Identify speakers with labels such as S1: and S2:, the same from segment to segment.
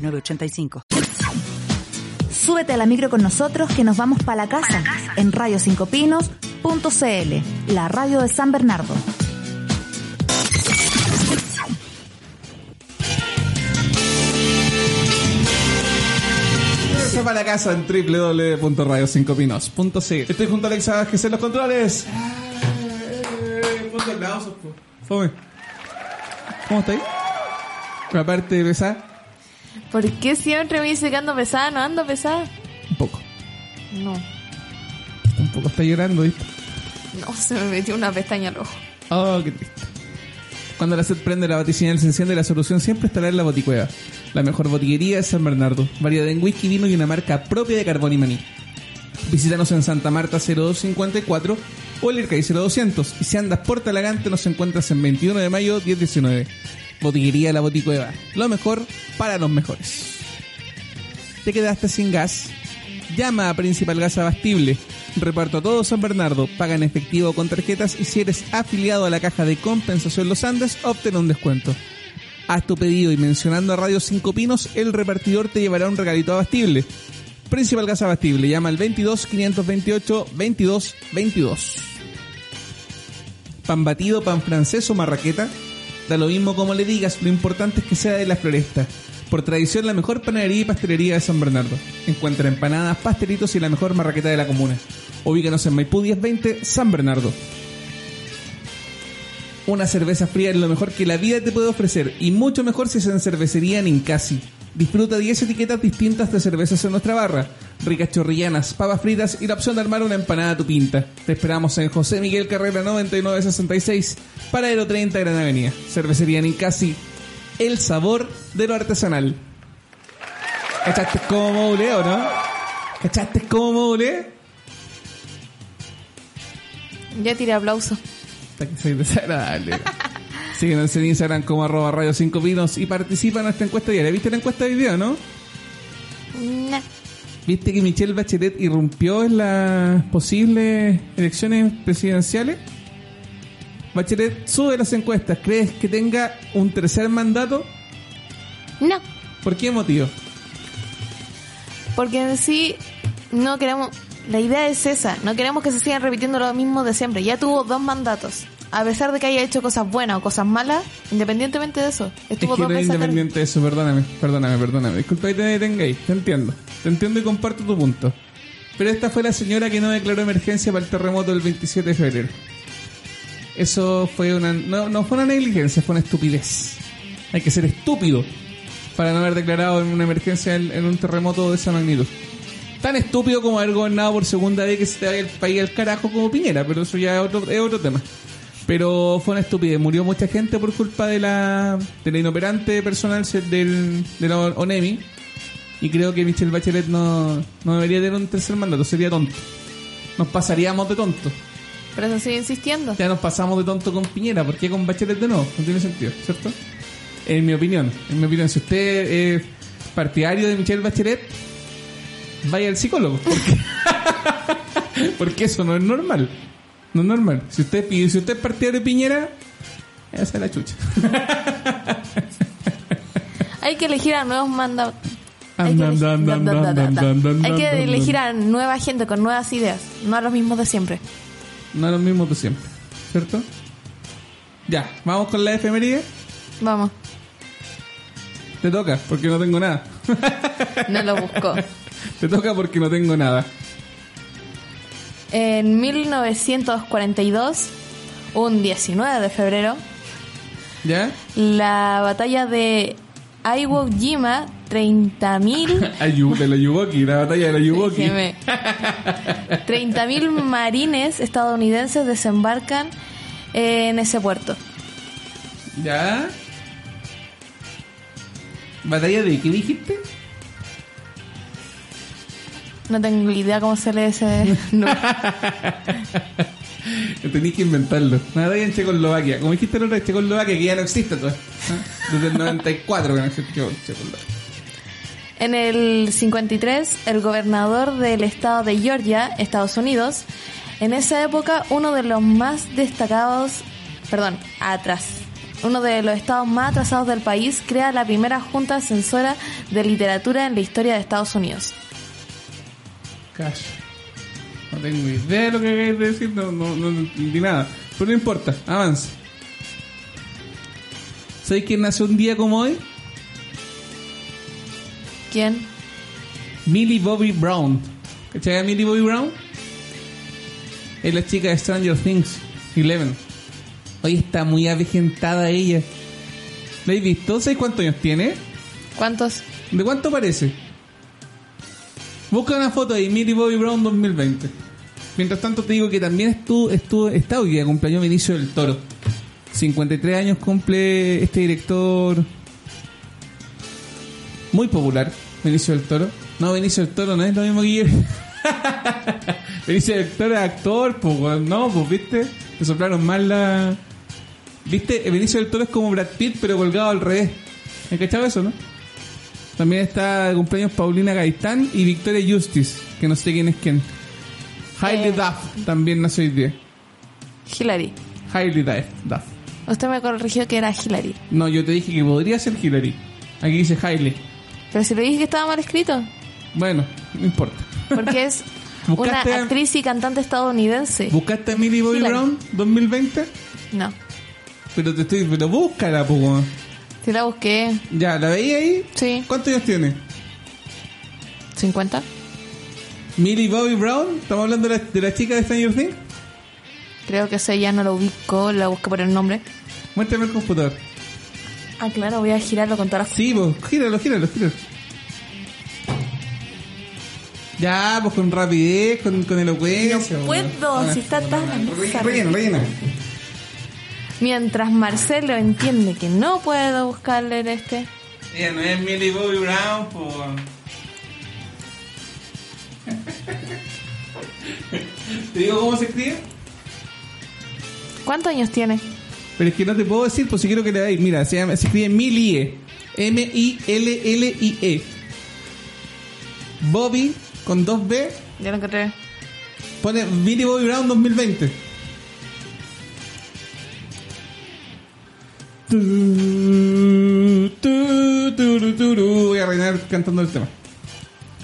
S1: 906985.
S2: Súbete a la micro con nosotros que nos vamos para la casa en radio5pinos.cl, la radio de San Bernardo.
S3: Para la casa en www.radio5pinos.cl. Estoy junto a Alexa Vázquez en los controles. ¿Cómo estáis? Aparte de pesar,
S4: ¿Por qué siempre me dice que ando pesada? No ando pesada.
S3: un poco.
S4: No.
S3: Un poco está llorando, ¿viste?
S4: No, se me metió una pestaña al ojo.
S3: Oh, qué triste. Cuando la sed prende, la batiseñal se enciende, la solución siempre estará en la boticueva. La mejor botillería es San Bernardo, variedad en whisky, vino y una marca propia de carbón y maní. Visítanos en Santa Marta 0254 o el Ircay 0200. Y si andas por Talagante, nos encuentras en 21 de mayo 1019. Botillería La Boticueva. Lo mejor para los mejores. ¿Te quedaste sin gas? Llama a Principal Gas Abastible. Reparto a todo San Bernardo. Paga en efectivo con tarjetas y si eres afiliado a la caja de compensación Los Andes, obtén un descuento. Haz tu pedido y mencionando a Radio 5 Pinos, el repartidor te llevará un regalito abastible. Principal Gas Abastible. Llama al 22 528 22 22. Pan batido, pan francés o marraqueta. Da lo mismo como le digas, lo importante es que sea de la floresta. Por tradición, la mejor panadería y pastelería de San Bernardo. Encuentra empanadas, pastelitos y la mejor marraqueta de la comuna. Ubícanos en Maipú 1020, San Bernardo. Una cerveza fría es lo mejor que la vida te puede ofrecer y mucho mejor si es en cervecería Ninkasi. Disfruta 10 etiquetas distintas de cervezas en nuestra barra, ricas chorrillanas, papas fritas y la opción de armar una empanada a tu pinta. Te esperamos en José Miguel Carrera 9966, Paradero 30 Gran Avenida. Cervecería Ninkasi, el sabor de lo artesanal. ¿Cachaste cómo moule o no? ¿Cachaste cómo moule?
S4: Ya tiré aplauso.
S3: Hasta que soy desagradable. Síguenos en Instagram como arroba radio 5 pinos y participa en nuestra encuesta diaria. ¿Viste la encuesta de video, no?
S4: Nah.
S3: ¿Viste que Michelle Bachelet irrumpió en las posibles elecciones presidenciales? Bachelet sube las encuestas. ¿Crees que tenga un tercer mandato?
S4: No.
S3: ¿Por qué motivo?
S4: Porque en sí no queremos... La idea es esa. No queremos que se sigan repitiendo lo mismo de siempre. Ya tuvo dos mandatos. A pesar de que haya hecho cosas buenas o cosas malas, independientemente de eso.
S3: Es
S4: Estuvo
S3: que
S4: dos
S3: es
S4: veces
S3: independiente de eso, perdóname, perdóname, perdóname. Disculpa que te detengáis, te entiendo. Te entiendo y comparto tu punto. Pero esta fue la señora que no declaró emergencia para el terremoto del 27 de febrero. Eso fue una... No, no fue una negligencia, fue una estupidez. Hay que ser estúpido para no haber declarado en una emergencia en, en un terremoto de esa magnitud. Tan estúpido como haber gobernado por segunda vez que se te vaya el país al carajo como Piñera, pero eso ya es otro, es otro tema. Pero fue una estupidez, murió mucha gente por culpa de la, de la inoperante personal del, de la ONEMI. Y creo que Michelle Bachelet no, no debería tener un tercer mandato, sería tonto. Nos pasaríamos de tonto.
S4: Pero eso sigue insistiendo.
S3: Ya nos pasamos de tonto con Piñera, ¿por qué con Bachelet de nuevo? No tiene sentido, ¿cierto? En mi opinión, en mi opinión, si usted es partidario de Michelle Bachelet, vaya al psicólogo. Porque, porque eso no es normal. No es normal. Si usted pide, si usted es partidario de Piñera, esa es la chucha.
S4: Hay que elegir a nuevos mandatos. Hay que, elegir- Hay que elegir a nueva gente con nuevas ideas, no a los mismos de siempre.
S3: No es lo mismo de siempre, ¿cierto? Ya, vamos con la efeméride.
S4: Vamos,
S3: Te toca, porque no tengo nada.
S4: no lo buscó.
S3: Te toca porque no tengo nada.
S4: En 1942, un 19 de febrero,
S3: ¿Ya?
S4: la batalla de Iwo Jima, 30.000
S3: Ayu- de la la batalla de la.
S4: Déjeme. 30.000 marines estadounidenses desembarcan en ese puerto.
S3: ¿Ya? ¿Batalla de qué dijiste?
S4: No tengo idea cómo se lee ese nombre.
S3: Tenéis que inventarlo. Batalla en Checoslovaquia. Como dijiste la otra vez, Checoslovaquia, que ya no existe todo. Desde el 94 que no existe Checoslovaquia.
S4: En el 53, el gobernador del estado de Georgia, Estados Unidos, en esa época uno de los más destacados, perdón, atrás, uno de los estados más atrasados del país, crea la primera junta censora de literatura en la historia de Estados Unidos.
S3: Cash. No tengo idea de lo que queréis decir, no, no, no entendí nada. Pero no importa, avanza. ¿Sabéis quién nació un día como hoy?
S4: ¿Quién?
S3: Millie Bobby Brown. ¿Cachai a Millie Bobby Brown? Es la chica de Stranger Things, Eleven. Hoy está muy avejentada ella. ¿La habéis visto? ¿Sabéis cuántos años tiene?
S4: ¿Cuántos?
S3: ¿De cuánto parece? Busca una foto de Millie Bobby Brown 2020. Mientras tanto te digo que también estuvo, estuvo, está hoy día cumpleaños Benicio del Toro. 53 años cumple este director muy popular, Benicio del Toro. No, Benicio del Toro no es lo mismo que yo. Benicio del Toro es actor, pues, no, pues, viste, le soplaron mal la... Viste, Benicio del Toro es como Brad Pitt, pero colgado al revés. ¿Has cachado eso, no? También está de cumpleaños Paulina Gaitán y Victoria Justice, que no sé quién es quién. Hailey
S4: Eh.
S3: Duff también nació hoy día.
S4: Hillary.
S3: Hailey Duff.
S4: Usted me corrigió que era Hillary.
S3: No, yo te dije que podría ser Hillary. Aquí dice Hailey.
S4: Pero si le dije que estaba mal escrito.
S3: Bueno, no importa.
S4: Porque es una
S3: a-
S4: actriz y cantante estadounidense.
S3: ¿Buscaste a Millie Bobby. Brown 2020?
S4: No.
S3: Pero te estoy... Pero búscala, pues.
S4: Si la busqué.
S3: Ya, ¿la veía ahí?
S4: Sí.
S3: ¿Cuántos años tiene?
S4: 50.
S3: Millie Bobby Brown. ¿Estamos hablando de la, de la chica de Stranger Things?
S4: Creo que ese ya no lo ubico. La busqué por el nombre.
S3: Muéstrame el computador.
S4: Ah, claro, voy a girarlo con todas las
S3: Sí, pues, gíralo, gíralo, gíralo. Ya, pues con rapidez, con, con elocuencia.
S4: No puedo,
S3: Ah,
S4: si está tan
S3: rellena, rellena.
S4: Mientras Marcelo entiende que no puedo buscarle en este.
S3: Ella no es Millie Bobby Brown, pues. ¿Te digo cómo se escribe?
S4: ¿Cuántos años tiene?
S3: Pero es que no te puedo decir, pues si quiero que le veáis. Mira, se, llama, se escribe Millie. M-I-L-L-I-E. Bobby con dos B.
S4: Ya lo encontré.
S3: Pone Millie Bobby Brown 2020. Voy a reinar cantando el tema.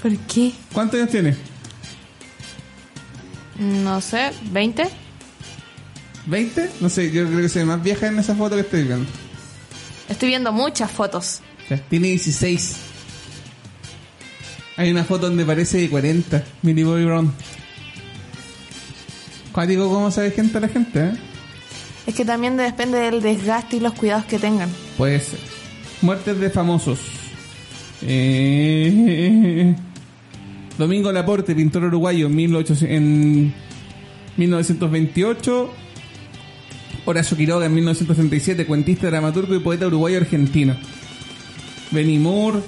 S4: ¿Por qué?
S3: ¿Cuántos años tiene?
S4: No sé, ¿20?
S3: ¿20? No sé, yo creo que se ve más vieja en esa foto que estoy viendo.
S4: Estoy viendo muchas fotos.
S3: Tiene 16. Hay una foto donde parece de 40. Millie Bobby Brown. Cuático cómo se gente la gente, ¿eh?
S4: Es que también depende del desgaste y los cuidados que tengan.
S3: Puede ser. Muertes de famosos. Eh, Domingo Laporte, pintor uruguayo, 1800 en 1928. Horacio Quiroga en 1937, cuentista, dramaturgo y poeta uruguayo argentino. Benny Moore,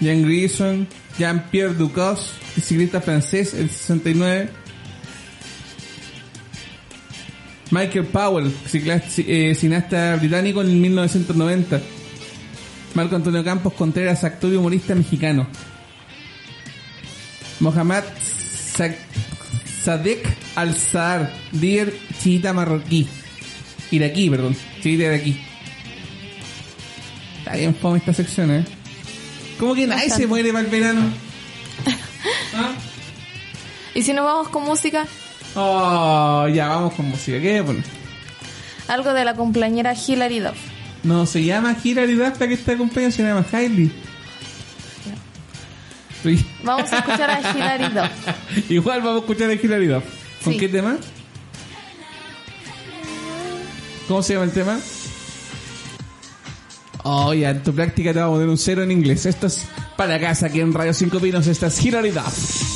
S3: Jean Grison, Jean-Pierre Ducos, ciclista francés, el 69. Michael Powell, eh, cineasta británico en 1990. Marco Antonio Campos Contreras, actor y humorista mexicano. Mohamed Sa- Sadek Al-Saar, líder chiita marroquí. Iraquí, perdón. Chiita iraquí. Está bien fome esta sección, ¿eh? ¿Cómo que nadie se muere para el verano? ¿Ah?
S4: ¿Y si nos vamos con música?
S3: Oh, ya, vamos con música. ¿Qué poner?
S4: Algo de la cumpleañera Hilary Duff.
S3: No, se llama Hilary Duff, la que está cumpleaños, se llama Hailey. Sí.
S4: Vamos a escuchar a Hilary Duff.
S3: Igual vamos a escuchar a Hilary Duff. ¿Con
S4: Sí.
S3: qué tema? ¿Cómo se llama el tema? Oh, ya, en tu práctica te vamos a poner un cero en inglés. Esto es para casa, aquí en Radio 5 Pinos. Esta es Hilary Duff.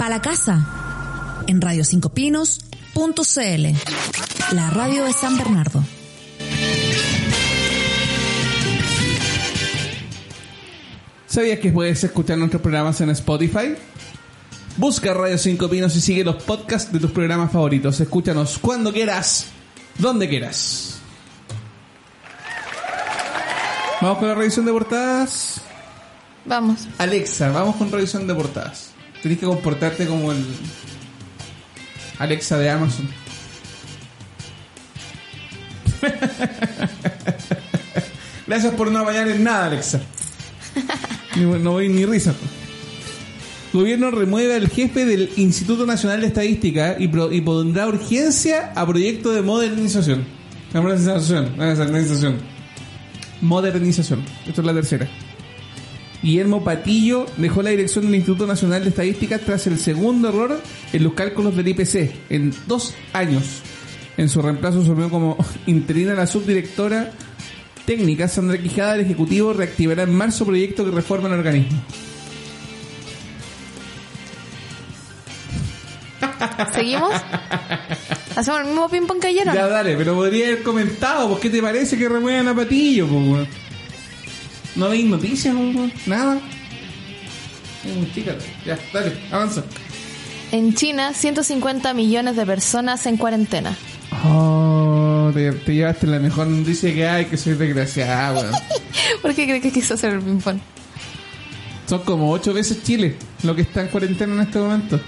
S2: Pa' la casa. En Radio 5 Pinos.cl. La radio de San Bernardo.
S3: ¿Sabías que puedes escuchar nuestros programas en Spotify? Busca Radio 5 Pinos y sigue los podcasts de tus programas favoritos. Escúchanos cuando quieras, donde quieras. Vamos con la revisión de portadas.
S4: Vamos.
S3: Alexa, vamos con revisión de portadas. Tienes que comportarte como el Alexa de Amazon. Gracias por no apañar en nada, Alexa. No voy ni risa. Gobierno remueve al jefe del Instituto Nacional de Estadística y, pro- y pondrá urgencia a proyecto de modernización. Modernización, modernización. Modernización. Esto es la tercera. Guillermo Patillo dejó la dirección del Instituto Nacional de Estadística tras el segundo error en los cálculos del IPC en dos años. En su reemplazo asumió como interina la subdirectora técnica Sandra Quijada del Ejecutivo reactivará en marzo proyecto que reforma el organismo.
S4: ¿Seguimos? ¿Hacemos el mismo ping-pong que ayer? no?
S3: Ya dale, pero podría haber comentado, ¿por qué te parece que remuevan a Patillo? po, weón? ¿No veis noticias? weón? Nada. Chica. Ya, dale, avanza.
S4: En China, 150 millones de personas en cuarentena.
S3: Oh, te, te llevaste la mejor noticia que hay, que soy desgraciado, weón.
S4: ¿Por qué crees que quiso hacer el ping-pong?
S3: Son como ocho veces Chile lo que está en cuarentena en este momento.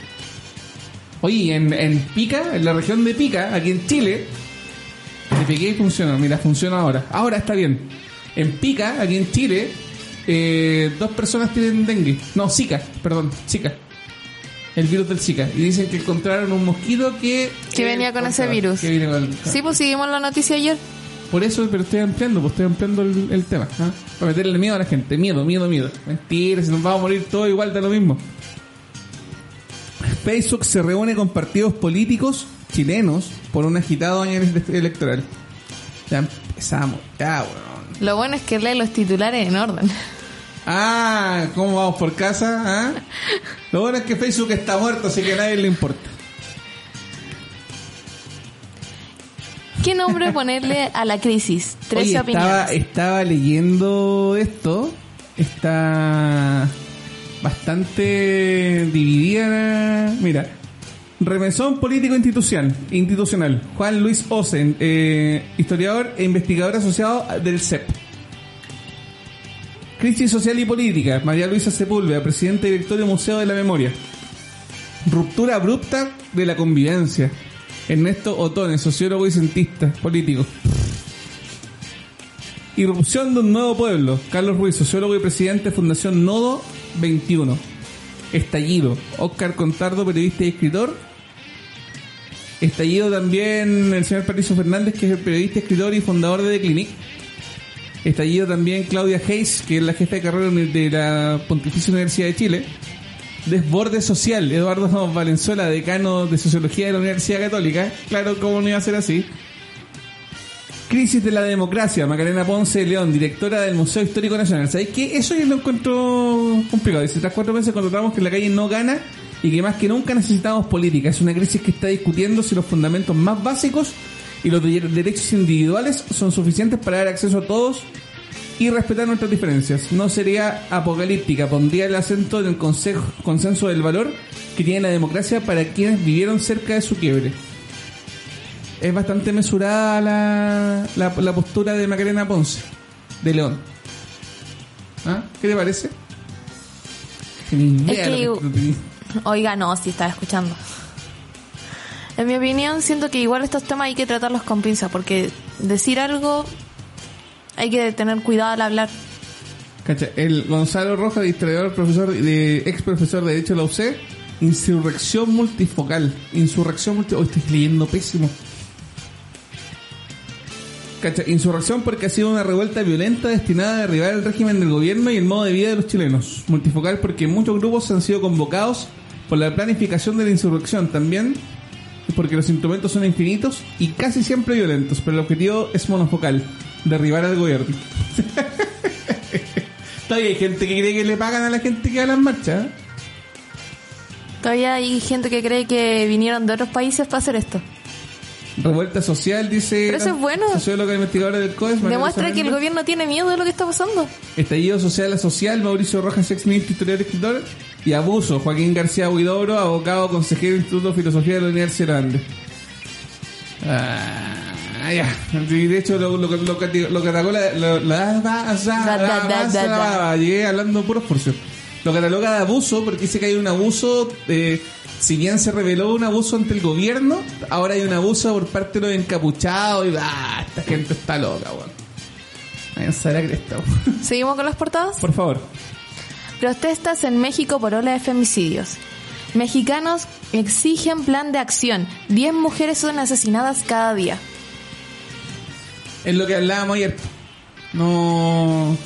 S3: Oye, en, en Pica, en la región de Pica, aquí en Chile, te pegué y funcionó. Mira, funciona ahora. Ahora está bien. En Pica, aquí en Chile, eh, dos personas tienen dengue. No, Zika, perdón, Zika. El virus del Zika. Y dicen que encontraron un mosquito que...
S4: Que venía con ese virus.
S3: Que viene con-
S4: Sí, pues seguimos la noticia ayer.
S3: por eso, pero estoy ampliando, pues estoy ampliando el, el tema. ¿ah? Para meterle miedo a la gente. Miedo, miedo, miedo. Mentira, si nos vamos a morir todos igual da lo mismo. Facebook se reúne con partidos políticos chilenos por un agitado año ele- electoral. Ya empezamos. Ya, weón.
S4: Lo bueno es que lee los titulares en orden.
S3: Ah, ¿cómo vamos por casa? ah? Lo bueno es que Facebook está muerto, así que a nadie le importa.
S4: ¿Qué nombre ponerle a la crisis? 13
S3: Oye,
S4: opiniones.
S3: estaba, estaba leyendo esto. Está bastante dividida. Mira, remesón político institucional. institucional. Juan Luis Osen, eh, historiador e investigador asociado del CEP. Crisis social y política. María Luisa Sepúlveda, presidente directorio Museo de la Memoria. Ruptura abrupta de la convivencia. Ernesto Otone, sociólogo y cientista político. Irrupción de un nuevo pueblo. Carlos Ruiz, sociólogo y presidente de Fundación Nodo 21. Estallido. Oscar Contardo, periodista y escritor. Estallido también el señor Patricio Fernández, que es el periodista, escritor y fundador de The Clinic. Estallido también Claudia Hayes, que es la jefa de carrera de la Pontificia Universidad de Chile. Desborde social, Eduardo Valenzuela, decano de Sociología de la Universidad Católica. Claro, ¿cómo no iba a ser así? Crisis de la democracia, Macarena Ponce León, directora del Museo Histórico Nacional. ¿Sabéis qué? Eso yo lo encuentro complicado. Dice, tras cuatro meses constatamos que la calle no gana y que más que nunca necesitamos política. Es una crisis que está discutiendo si los fundamentos más básicos y los de- derechos individuales son suficientes para dar acceso a todos y respetar nuestras diferencias. No sería apocalíptica, pondría el acento en el consejo- consenso del valor que tiene la democracia para quienes vivieron cerca de su quiebre. Es bastante mesurada la, la, la postura de Macarena Ponce, de León. ¿Ah? ¿Qué te parece? Ni idea
S4: que- Oiga, no, sí estaba escuchando. En mi opinión, siento que igual estos temas hay que tratarlos con pinza, porque decir algo hay que tener cuidado al hablar.
S3: Cacha, el Gonzalo Rojas, historiador, profesor de ex profesor de Derecho de la UC, insurrección multifocal. Insurrección multifocal. estoy leyendo pésimo. Cacha, insurrección porque ha sido una revuelta violenta destinada a derribar el régimen del gobierno y el modo de vida de los chilenos. Multifocal porque muchos grupos han sido convocados por la planificación de la insurrección. También porque los instrumentos son infinitos y casi siempre violentos, pero el objetivo es monofocal, derribar al gobierno. Todavía hay gente que cree que le pagan a la gente que va a las marchas. ¿eh?
S4: Todavía hay gente que cree que vinieron de otros países para hacer esto.
S3: Revuelta social, dice.
S4: Pero eso
S3: la
S4: es bueno.
S3: Socióloga investigadora del COES.
S4: Demuestra que el gobierno tiene miedo de lo que está pasando.
S3: Estallido social a social, Mauricio Rojas, ex ministro, historiador, escritor. Y abuso, Joaquín García Huidobro, abogado, consejero del Instituto de Filosofía de la Universidad de Andes. Ah, ya. De hecho, lo, lo, lo, lo, lo cataloga la, la, la. Llegué hablando puros porcios. Lo cataloga de abuso porque dice que hay un abuso. Eh, si bien se reveló un abuso ante el gobierno, ahora hay un abuso por parte de los encapuchados. Y ah, esta gente está loca, weón. Weón.
S4: ¿Seguimos con las portadas?
S3: Por favor.
S4: Protestas en México por ola de femicidios. Mexicanos exigen plan de acción. 10 mujeres son asesinadas cada día.
S3: Es lo que hablábamos ayer. No.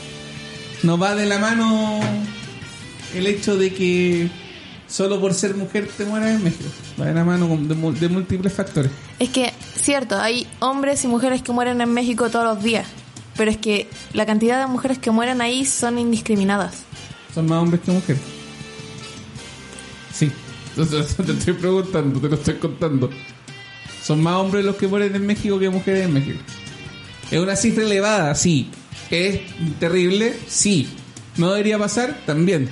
S3: No va de la mano el hecho de que solo por ser mujer te mueras en México. Va de la mano de, de múltiples factores.
S4: Es que, cierto, hay hombres y mujeres que mueren en México todos los días. Pero es que la cantidad de mujeres que mueren ahí son indiscriminadas.
S3: Son más hombres que mujeres. Sí. Entonces, te estoy preguntando, te lo estoy contando. Son más hombres los que mueren en México que mujeres en México. Es una cifra elevada, sí. Es terrible, sí. No debería pasar, también.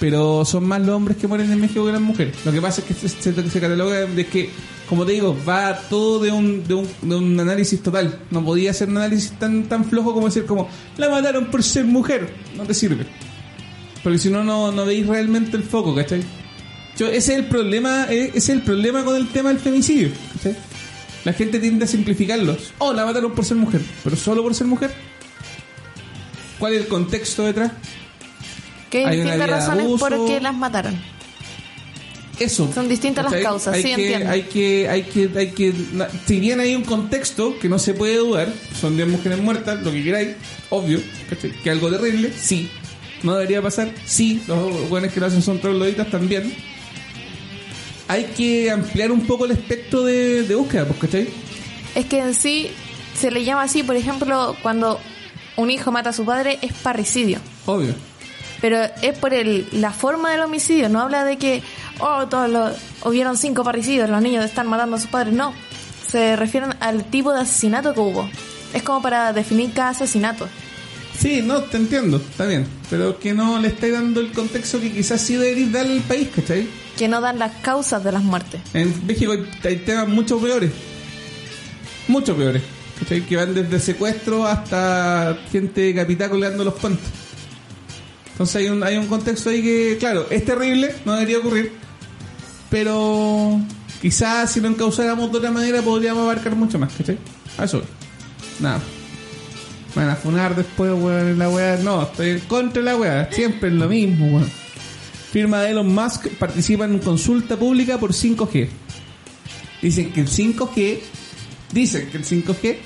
S3: Pero son más los hombres que mueren en México que las mujeres. Lo que pasa es que se, se- se cataloga de que, como te digo, va todo de un, de un, de un análisis total. No podía ser un análisis tan, tan flojo como decir como, la mataron por ser mujer. No te sirve. Porque si no, no, no veis realmente el foco, ¿cachai? Yo, ese es el problema, eh, ese es el problema con el tema del femicidio, ¿cachai? La gente tiende a simplificarlos. Oh, la mataron por ser mujer. Pero solo por ser mujer. ¿Cuál es el contexto detrás?
S4: Que hay distintas razones por
S3: abuso.
S4: qué las mataron.
S3: Eso.
S4: Son distintas las
S3: ¿Cachai?
S4: causas,
S3: hay
S4: sí,
S3: que,
S4: entiendo.
S3: Hay que, hay que, hay que, si bien hay un contexto que no se puede dudar, son 10 mujeres muertas, lo que queráis, obvio, ¿cachai? que algo terrible, sí. No debería pasar, sí. Los buenos que lo hacen son trogloditas también. Hay que ampliar un poco el espectro de, de búsqueda, pues, ¿cachai?
S4: Es que en sí se le llama así, por ejemplo, cuando un hijo mata a su padre es parricidio.
S3: Obvio.
S4: Pero es por el, la forma del homicidio, no habla de que, oh, todos los, hubieron cinco parricidios, los niños están matando a sus padres, no. Se refieren al tipo de asesinato que hubo. Es como para definir cada asesinato.
S3: Sí, no, te entiendo, está bien. Pero que no le estáis dando el contexto que quizás sí deberéis darle al país, ¿cachai?
S4: Que no dan las causas de las muertes.
S3: En México hay, hay temas mucho peores. Mucho peores. ¿Cachai? Que van desde secuestro hasta gente decapitada colgando los puentes. Entonces hay un, hay un contexto ahí que, claro, es terrible, no debería ocurrir. Pero quizás si lo encauzáramos de otra manera podríamos abarcar mucho más, ¿cachai? A eso. Nada. Van a funar después, weón, en la weá. No, estoy contra la weá. Siempre es lo mismo, weón. Firma de Elon Musk participa en consulta pública por 5G. Dicen que el 5G, dicen que el 5G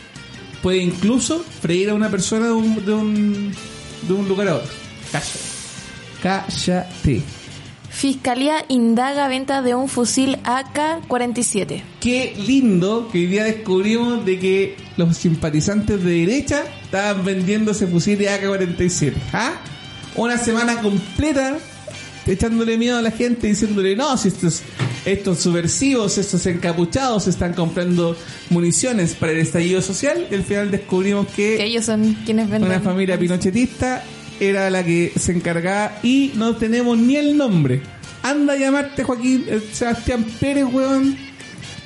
S3: puede incluso freír a una persona de un, de un, de un lugar a otro. Cállate. Cállate.
S4: Fiscalía indaga venta de un fusil AK-47.
S3: Qué lindo que hoy día descubrimos de que los simpatizantes de derecha estaban vendiendo ese fusil de AK-47. ¿Ah? Una semana completa echándole miedo a la gente, diciéndole, no, si estos, estos subversivos, estos encapuchados están comprando municiones para el estallido social. Y al final descubrimos
S4: Que ellos son quienes venden.
S3: una familia pinochetista era la que se encargaba y no tenemos ni el nombre. Anda a llamarte Joaquín eh, Sebastián Pérez, weón,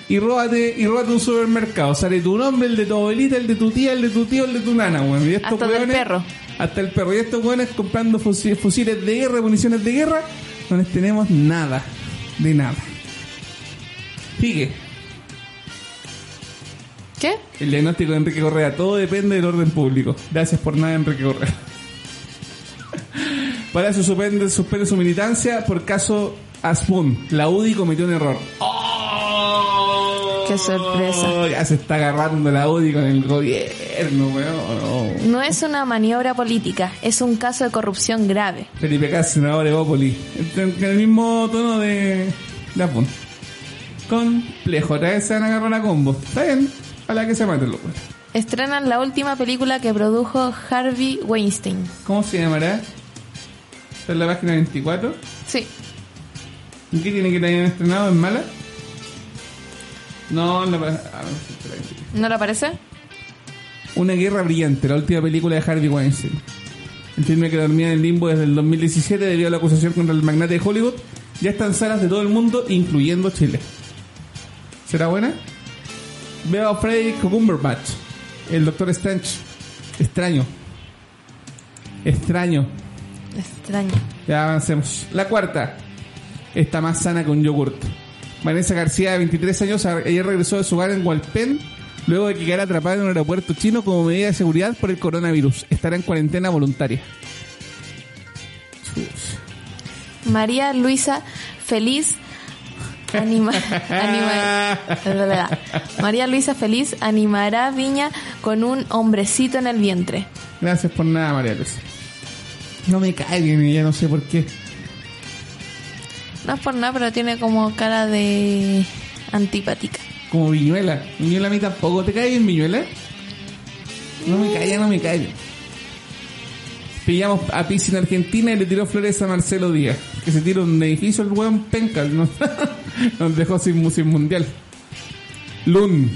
S3: y róbate, y róbate un supermercado. Sale tu nombre, el de tu abuelita, el de tu tía, el de tu tío, el de tu nana, weón. Y estos
S4: Hasta del
S3: weones-
S4: perro.
S3: Hasta el perro. Y estos weones comprando fusi- fusiles de guerra, municiones de guerra, no les tenemos nada. De nada. Sigue.
S4: ¿Qué?
S3: El diagnóstico de Enrique Correa, todo depende del orden público. Gracias por nada, Enrique Correa. Para eso suspende, suspende su militancia por caso Asmun. La UDI cometió un error. ¡Oh!
S4: Qué sorpresa.
S3: Ya se está agarrando la UDI con el gobierno, weón.
S4: No es una maniobra política, es un caso de corrupción grave.
S3: Felipe Cas, senador de Evópolis. En el mismo tono de, de Asmun. Complejo, otra vez se van a agarrar a combo. Está bien, a la que se maten los weones.
S4: estrenan la última película que produjo Harvey Weinstein.
S3: ¿Cómo se llamará? ¿Está en la página 24?
S4: Sí.
S3: ¿Y qué tiene que la hayan estrenado? ¿En mala? No, ah, no, que sí.
S4: ¿No le parece?
S3: Una guerra brillante, la última película de Harvey Weinstein. El filme que dormía en el limbo desde el 2017 debido a la acusación contra el magnate de Hollywood. Ya está en salas de todo el mundo, incluyendo Chile. ¿Será buena? Veo a Freddy Cumberbatch, el Doctor Strange. Extraño. Extraño.
S4: Extraño.
S3: Ya avancemos. La cuarta. Está más sana que un yogurt. Vanessa García, de 23 años, ayer regresó de su hogar en Hualpén luego de que quedara atrapada en un aeropuerto chino como medida de seguridad por el coronavirus. Estará en cuarentena voluntaria.
S4: María Luisa Feliz anima, anima- María Luisa Feliz animará Viña con un hombrecito en el vientre.
S3: Gracias por nada, María Luisa. No me cae bien ya no sé por qué.
S4: No es por nada, pero tiene como cara de antipática.
S3: Como Viñuela. Viñuela a mí tampoco. ¿Te cae bien Viñuela? No me cae, ya no me cae. Pillamos a Pizzi en Argentina y le tiró flores a Marcelo Díaz. Que se tiró un edificio el weón penca. Nos, nos dejó sin, sin mundial. Lun.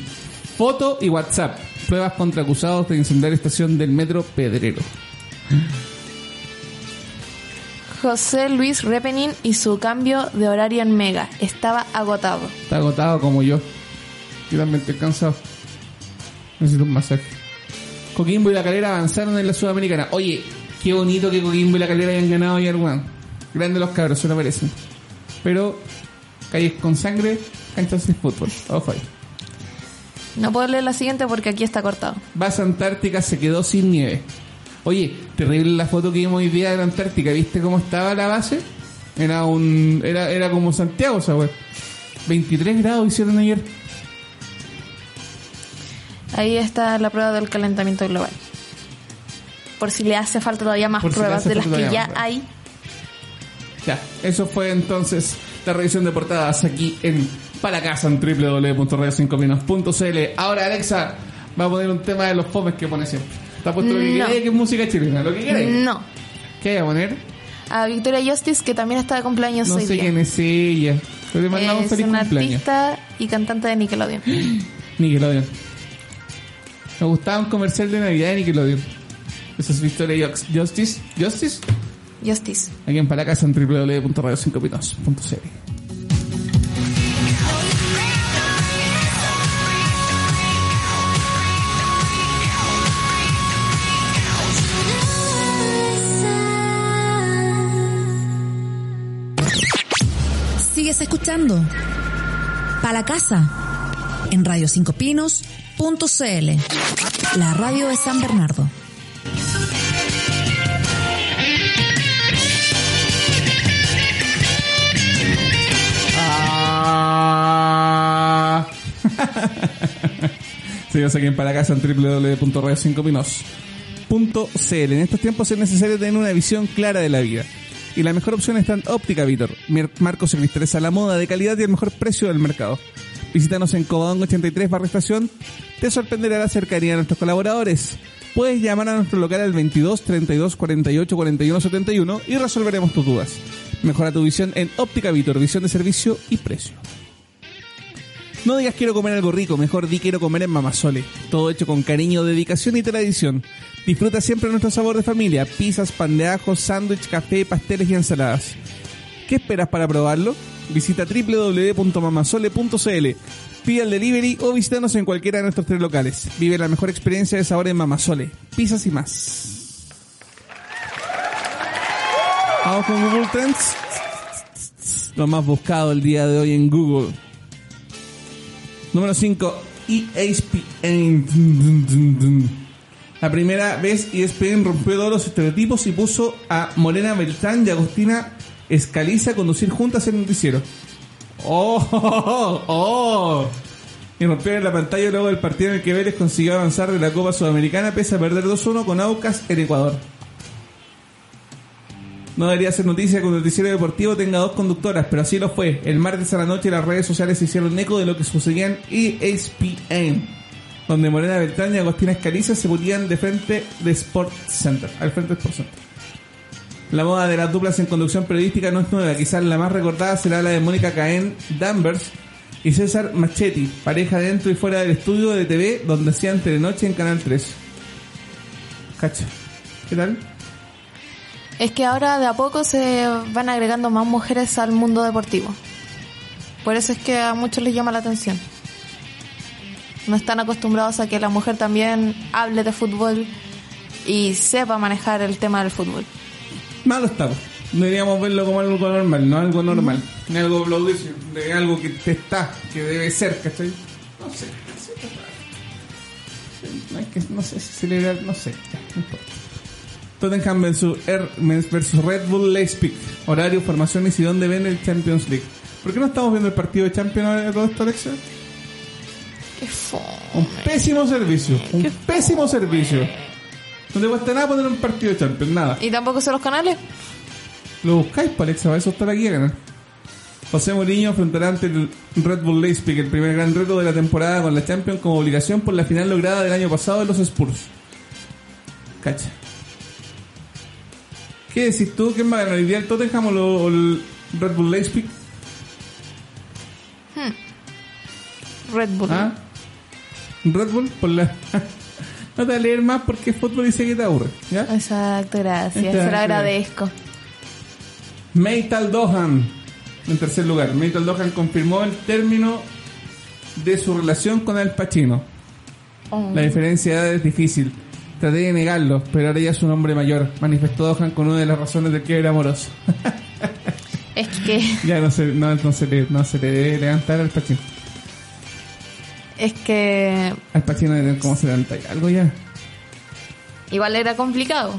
S3: Foto y WhatsApp. Pruebas contra acusados de incendiar estación del metro Pedrero.
S4: José Luis Repenin y su cambio de horario en Mega. Estaba agotado.
S3: Está agotado como yo. Yo también estoy cansado. Necesito un masaje. Coquimbo y la Calera avanzaron en la Sudamericana. Oye, qué bonito que Coquimbo y la Calera hayan ganado ayer, weón. Grande los cabros, se lo merecen. Pero, calles con sangre, canchas sin fútbol. Ojo ahí.
S4: No puedo leer la siguiente porque aquí está cortado.
S3: Base Antártica se quedó sin nieve. Oye, terrible la foto que vimos hoy día de la Antártica. ¿Viste cómo estaba la base? Era un era, era como Santiago, o sea, weón. 23 grados hicieron ayer.
S4: Ahí está la prueba del calentamiento global. Por si le hace falta todavía más
S3: Por
S4: pruebas de las que ya hay.
S3: Ya, eso fue entonces la revisión de portadas aquí en Para Casa en www.radio5minos.cl. Ahora Alexa va a poner un tema de los fomes que pone siempre. Está puesto lo que
S4: No.
S3: queráis, que es música chilena, lo que queráis.
S4: No.
S3: ¿Qué voy a poner?
S4: A Victoria Justice, que también está de cumpleaños
S3: No
S4: hoy
S3: sé
S4: día.
S3: quién es ella. Pero
S4: Es
S3: feliz
S4: una
S3: cumpleaños.
S4: artista y cantante de Nickelodeon.
S3: Nickelodeon. Me gustaba un comercial de Navidad de Nickelodeon. Esa es Victoria Justice. Justice.
S4: Justice.
S3: Aquí en Para Casa en www.radio5pinos.cl.
S2: escuchando. La casa. En Radio 5 Pinos.cl. La radio de San Bernardo.
S3: Ah. Seguimos aquí en Para Casa en www.radio5pinos.cl. En estos tiempos es necesario tener una visión clara de la vida. Y la mejor opción está en Óptica Vitor. Marcos y cristales a la moda de calidad y el mejor precio del mercado. Visítanos en Covadonga 83 barra estación. Te sorprenderá la cercanía de nuestros colaboradores. Puedes llamar a nuestro local al 22 32 48 41 71 y resolveremos tus dudas. Mejora tu visión en Óptica Vitor, visión de servicio y precio. No digas quiero comer algo rico, mejor di quiero comer en Mamasole. Todo hecho con cariño, dedicación y tradición. Disfruta siempre nuestro sabor de familia, pizzas, pan de ajo, sándwich, café, pasteles y ensaladas. ¿Qué esperas para probarlo? Visita www.mamasole.cl, pide el delivery o visítanos en cualquiera de nuestros tres locales. Vive la mejor experiencia de sabor en Mamasole, pizzas y más. Vamos con Google Trends. Lo más buscado el día de hoy en Google. Número 5, ESPN. La primera vez ESPN rompió todos los estereotipos y puso a Morena Beltrán y Agustina Escaliza a conducir juntas el noticiero. ¡Oh! ¡Oh! oh. Y rompieron la pantalla luego del partido en el que Vélez consiguió avanzar de la Copa Sudamericana pese a perder 2-1 con Aucas en Ecuador. No debería ser noticia que un noticiero deportivo tenga dos conductoras, pero así lo fue. El martes a la noche las redes sociales se hicieron eco de lo que sucedía en ESPN. Donde Morena Beltrán y Agostina Escaliza se ponían de frente de Sport Center, al frente de Sport Center. La moda de las duplas en conducción periodística no es nueva, quizás la más recordada será la de Mónica Caen Danvers y César Machetti, pareja dentro y fuera del estudio de TV donde hacían Telenoche en Canal 3. Cacha. ¿Qué tal?
S4: Es que ahora de a poco se van agregando más mujeres al mundo deportivo. Por eso es que a muchos les llama la atención. No están acostumbrados a que la mujer también hable de fútbol y sepa manejar el tema del fútbol.
S3: Malo estamos. Deberíamos verlo como algo normal, no algo normal. Ni algo aplaudirse, de algo que te está, que debe ser, ¿cachai? No sé. no sé, No, hay que, no sé si celebrar, no sé. ya, no importa. Tottenham versus, Er- versus Red Bull Leipzig. Horario, formaciones y dónde ven el Champions League. ¿Por qué no estamos viendo el partido de Champions ahora de todo esto, Alexa?
S4: Qué fome.
S3: Un pésimo servicio. Un
S4: Qué
S3: pésimo servicio. No te cuesta nada poner un partido de Champions, nada.
S4: ¿Y tampoco son los canales?
S3: Lo buscáis, para Alexa, para eso está aquí a ganar. José Mourinho enfrentará ante el Red Bull Leipzig el primer gran reto de la temporada con la Champions como obligación por la final lograda del año pasado de los Spurs. Cacha. ¿Qué decís tú? ¿Quién va a ganar? ¿El Tottenham o, el Red Bull Leipzig?
S4: Red Bull.
S3: ¿Ah? Red Bull por la... no te voy a leer más porque es fútbol y sé que te aburre. ¿Ya?
S4: Exacto, gracias.
S3: Está
S4: Se lo
S3: bien.
S4: agradezco.
S3: Meital Dohan, en tercer lugar. Meital Dohan confirmó el término de su relación con Al Pacino.
S4: Oh.
S3: La diferencia de edad es difícil. Traté de negarlo, pero ahora ya es un hombre mayor. Manifestó Dohan con una de las razones de que era amoroso.
S4: Es que,
S3: ya no se, no, no se le, no se le debe levantar al Pacino.
S4: Es que
S3: Al Pacino debe tener cómo se levanta ya, algo ya.
S4: igual era complicado.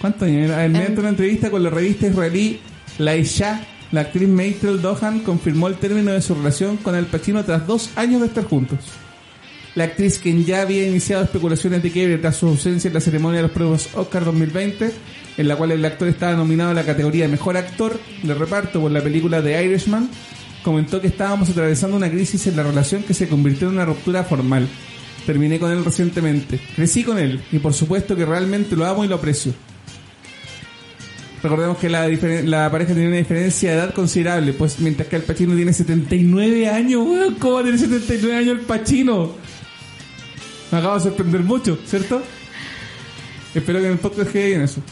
S3: ¿Cuántos años era? En mediante una entrevista con la revista israelí La Isha, la actriz Meitel Dohan confirmó el término de su relación con Al Pacino tras dos años de estar juntos. La actriz, quien ya había iniciado especulaciones de quiebre tras su ausencia en la ceremonia de los premios Oscar 2020, en la cual el actor estaba nominado a la categoría de Mejor Actor de Reparto por la película The Irishman, comentó que estábamos atravesando una crisis en la relación que se convirtió en una ruptura formal. Terminé con él recientemente. Crecí con él y por supuesto que realmente lo amo y lo aprecio. Recordemos que la, pareja tiene una diferencia de edad considerable, pues mientras que el Pacino tiene 79 años, ¿cómo va a tener 79 años el Pacino? Me acaba de sorprender mucho, ¿cierto? Espero que en el podcast quede bien eso.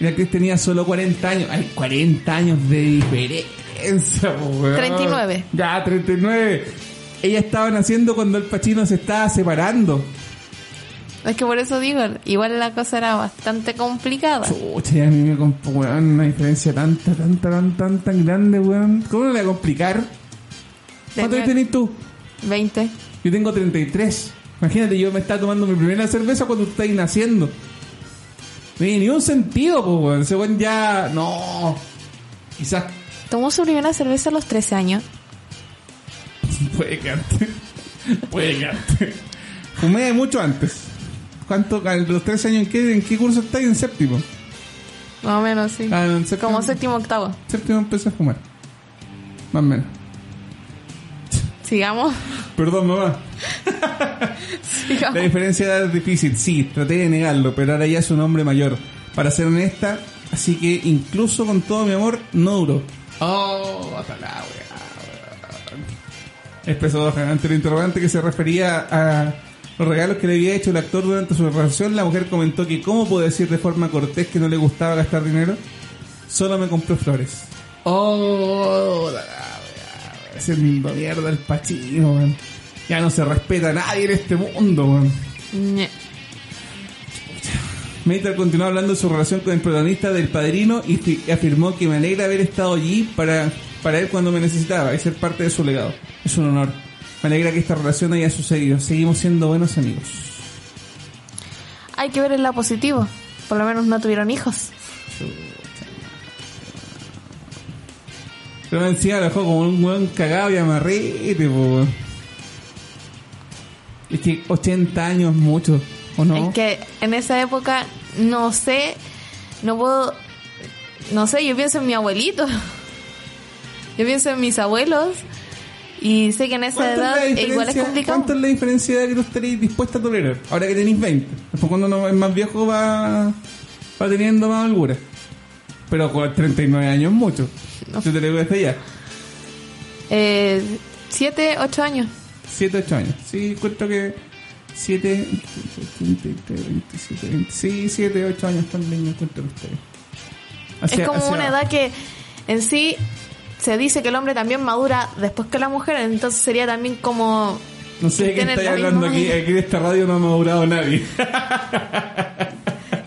S3: Y la actriz tenía solo 40 años. Hay 40 años de diferencia, po, weón.
S4: 39.
S3: Ya, 39. Ella estaba naciendo cuando el Pacino se estaba separando.
S4: Es que por eso digo, igual la cosa era bastante complicada.
S3: Chucha, a mí me weón, una diferencia tanta, tanta, tan, tan, tan grande, weón. ¿Cómo le voy a complicar? ¿Cuánto
S4: Tenía-
S3: años tenés tú?
S4: 20.
S3: Yo tengo 33. Imagínate, yo me estaba tomando mi primera cerveza cuando tú estáis naciendo. No tiene ni un sentido, pues, weón. Ese weón ya... No. Quizás
S4: Tomó su primera cerveza a los 13 años.
S3: puede quedarte. puede quedarte. Fumé mucho antes. ¿Cuánto? ¿A los 13 años en qué, en qué curso estáis? En séptimo.
S4: Más o menos, sí.
S3: Ah, en séptimo.
S4: Como séptimo octavo.
S3: Séptimo empecé a fumar. Más o menos.
S4: Sigamos.
S3: Perdón, mamá. La diferencia de edad es difícil, sí, traté de negarlo, pero ahora ya es un hombre mayor. Para ser honesta, así que incluso con todo mi amor, no duró. Oh, hasta la weá, weón. Expresó Dohan ante el interrogante que se refería a los regalos que le había hecho el actor durante su relación. La mujer comentó que cómo puede decir de forma cortés que no le gustaba gastar dinero. Solo me compró flores. Oh, la weá, haciendo mierda el pachino, weón. Ya no se respeta a nadie en este mundo, weón.
S4: Ñe.
S3: Mater continuó hablando de su relación con el protagonista del Padrino y fi- afirmó que me alegra haber estado allí para, para él cuando me necesitaba y ser parte de su legado. Es un honor. Me alegra que esta relación haya sucedido. Seguimos siendo buenos amigos.
S4: Hay que ver el lado positivo. Por lo menos no tuvieron hijos.
S3: Pero encima lo dejó como un buen cagado y amarrete, po. Es que 80 años mucho, ¿o no?
S4: Es que en esa época, no sé, no puedo, no sé, yo pienso en mi abuelito. Yo pienso en mis abuelos Y sé que en esa
S3: ¿Cuánto
S4: edad
S3: es
S4: igual es complicado.
S3: ¿Cuánto es la diferencia que tú estaréis dispuesta a tolerar? Ahora que tenéis 20. Después cuando uno es más viejo va, va teniendo más holgura. Pero con 39 años mucho. Si te lo digo desde ya.
S4: Eh, siete, ocho años.
S3: 7, 8 años. Sí, cuento que 7, 27, 27, sí, 7, 8 años también yo encuentro ustedes. Hacia-
S4: es como
S3: hacia-
S4: una edad que en sí se dice que el hombre también madura después que la mujer, entonces sería también como...
S3: No sé de qué estáis
S4: la
S3: hablando aquí. Aquí esta radio no ha madurado nadie.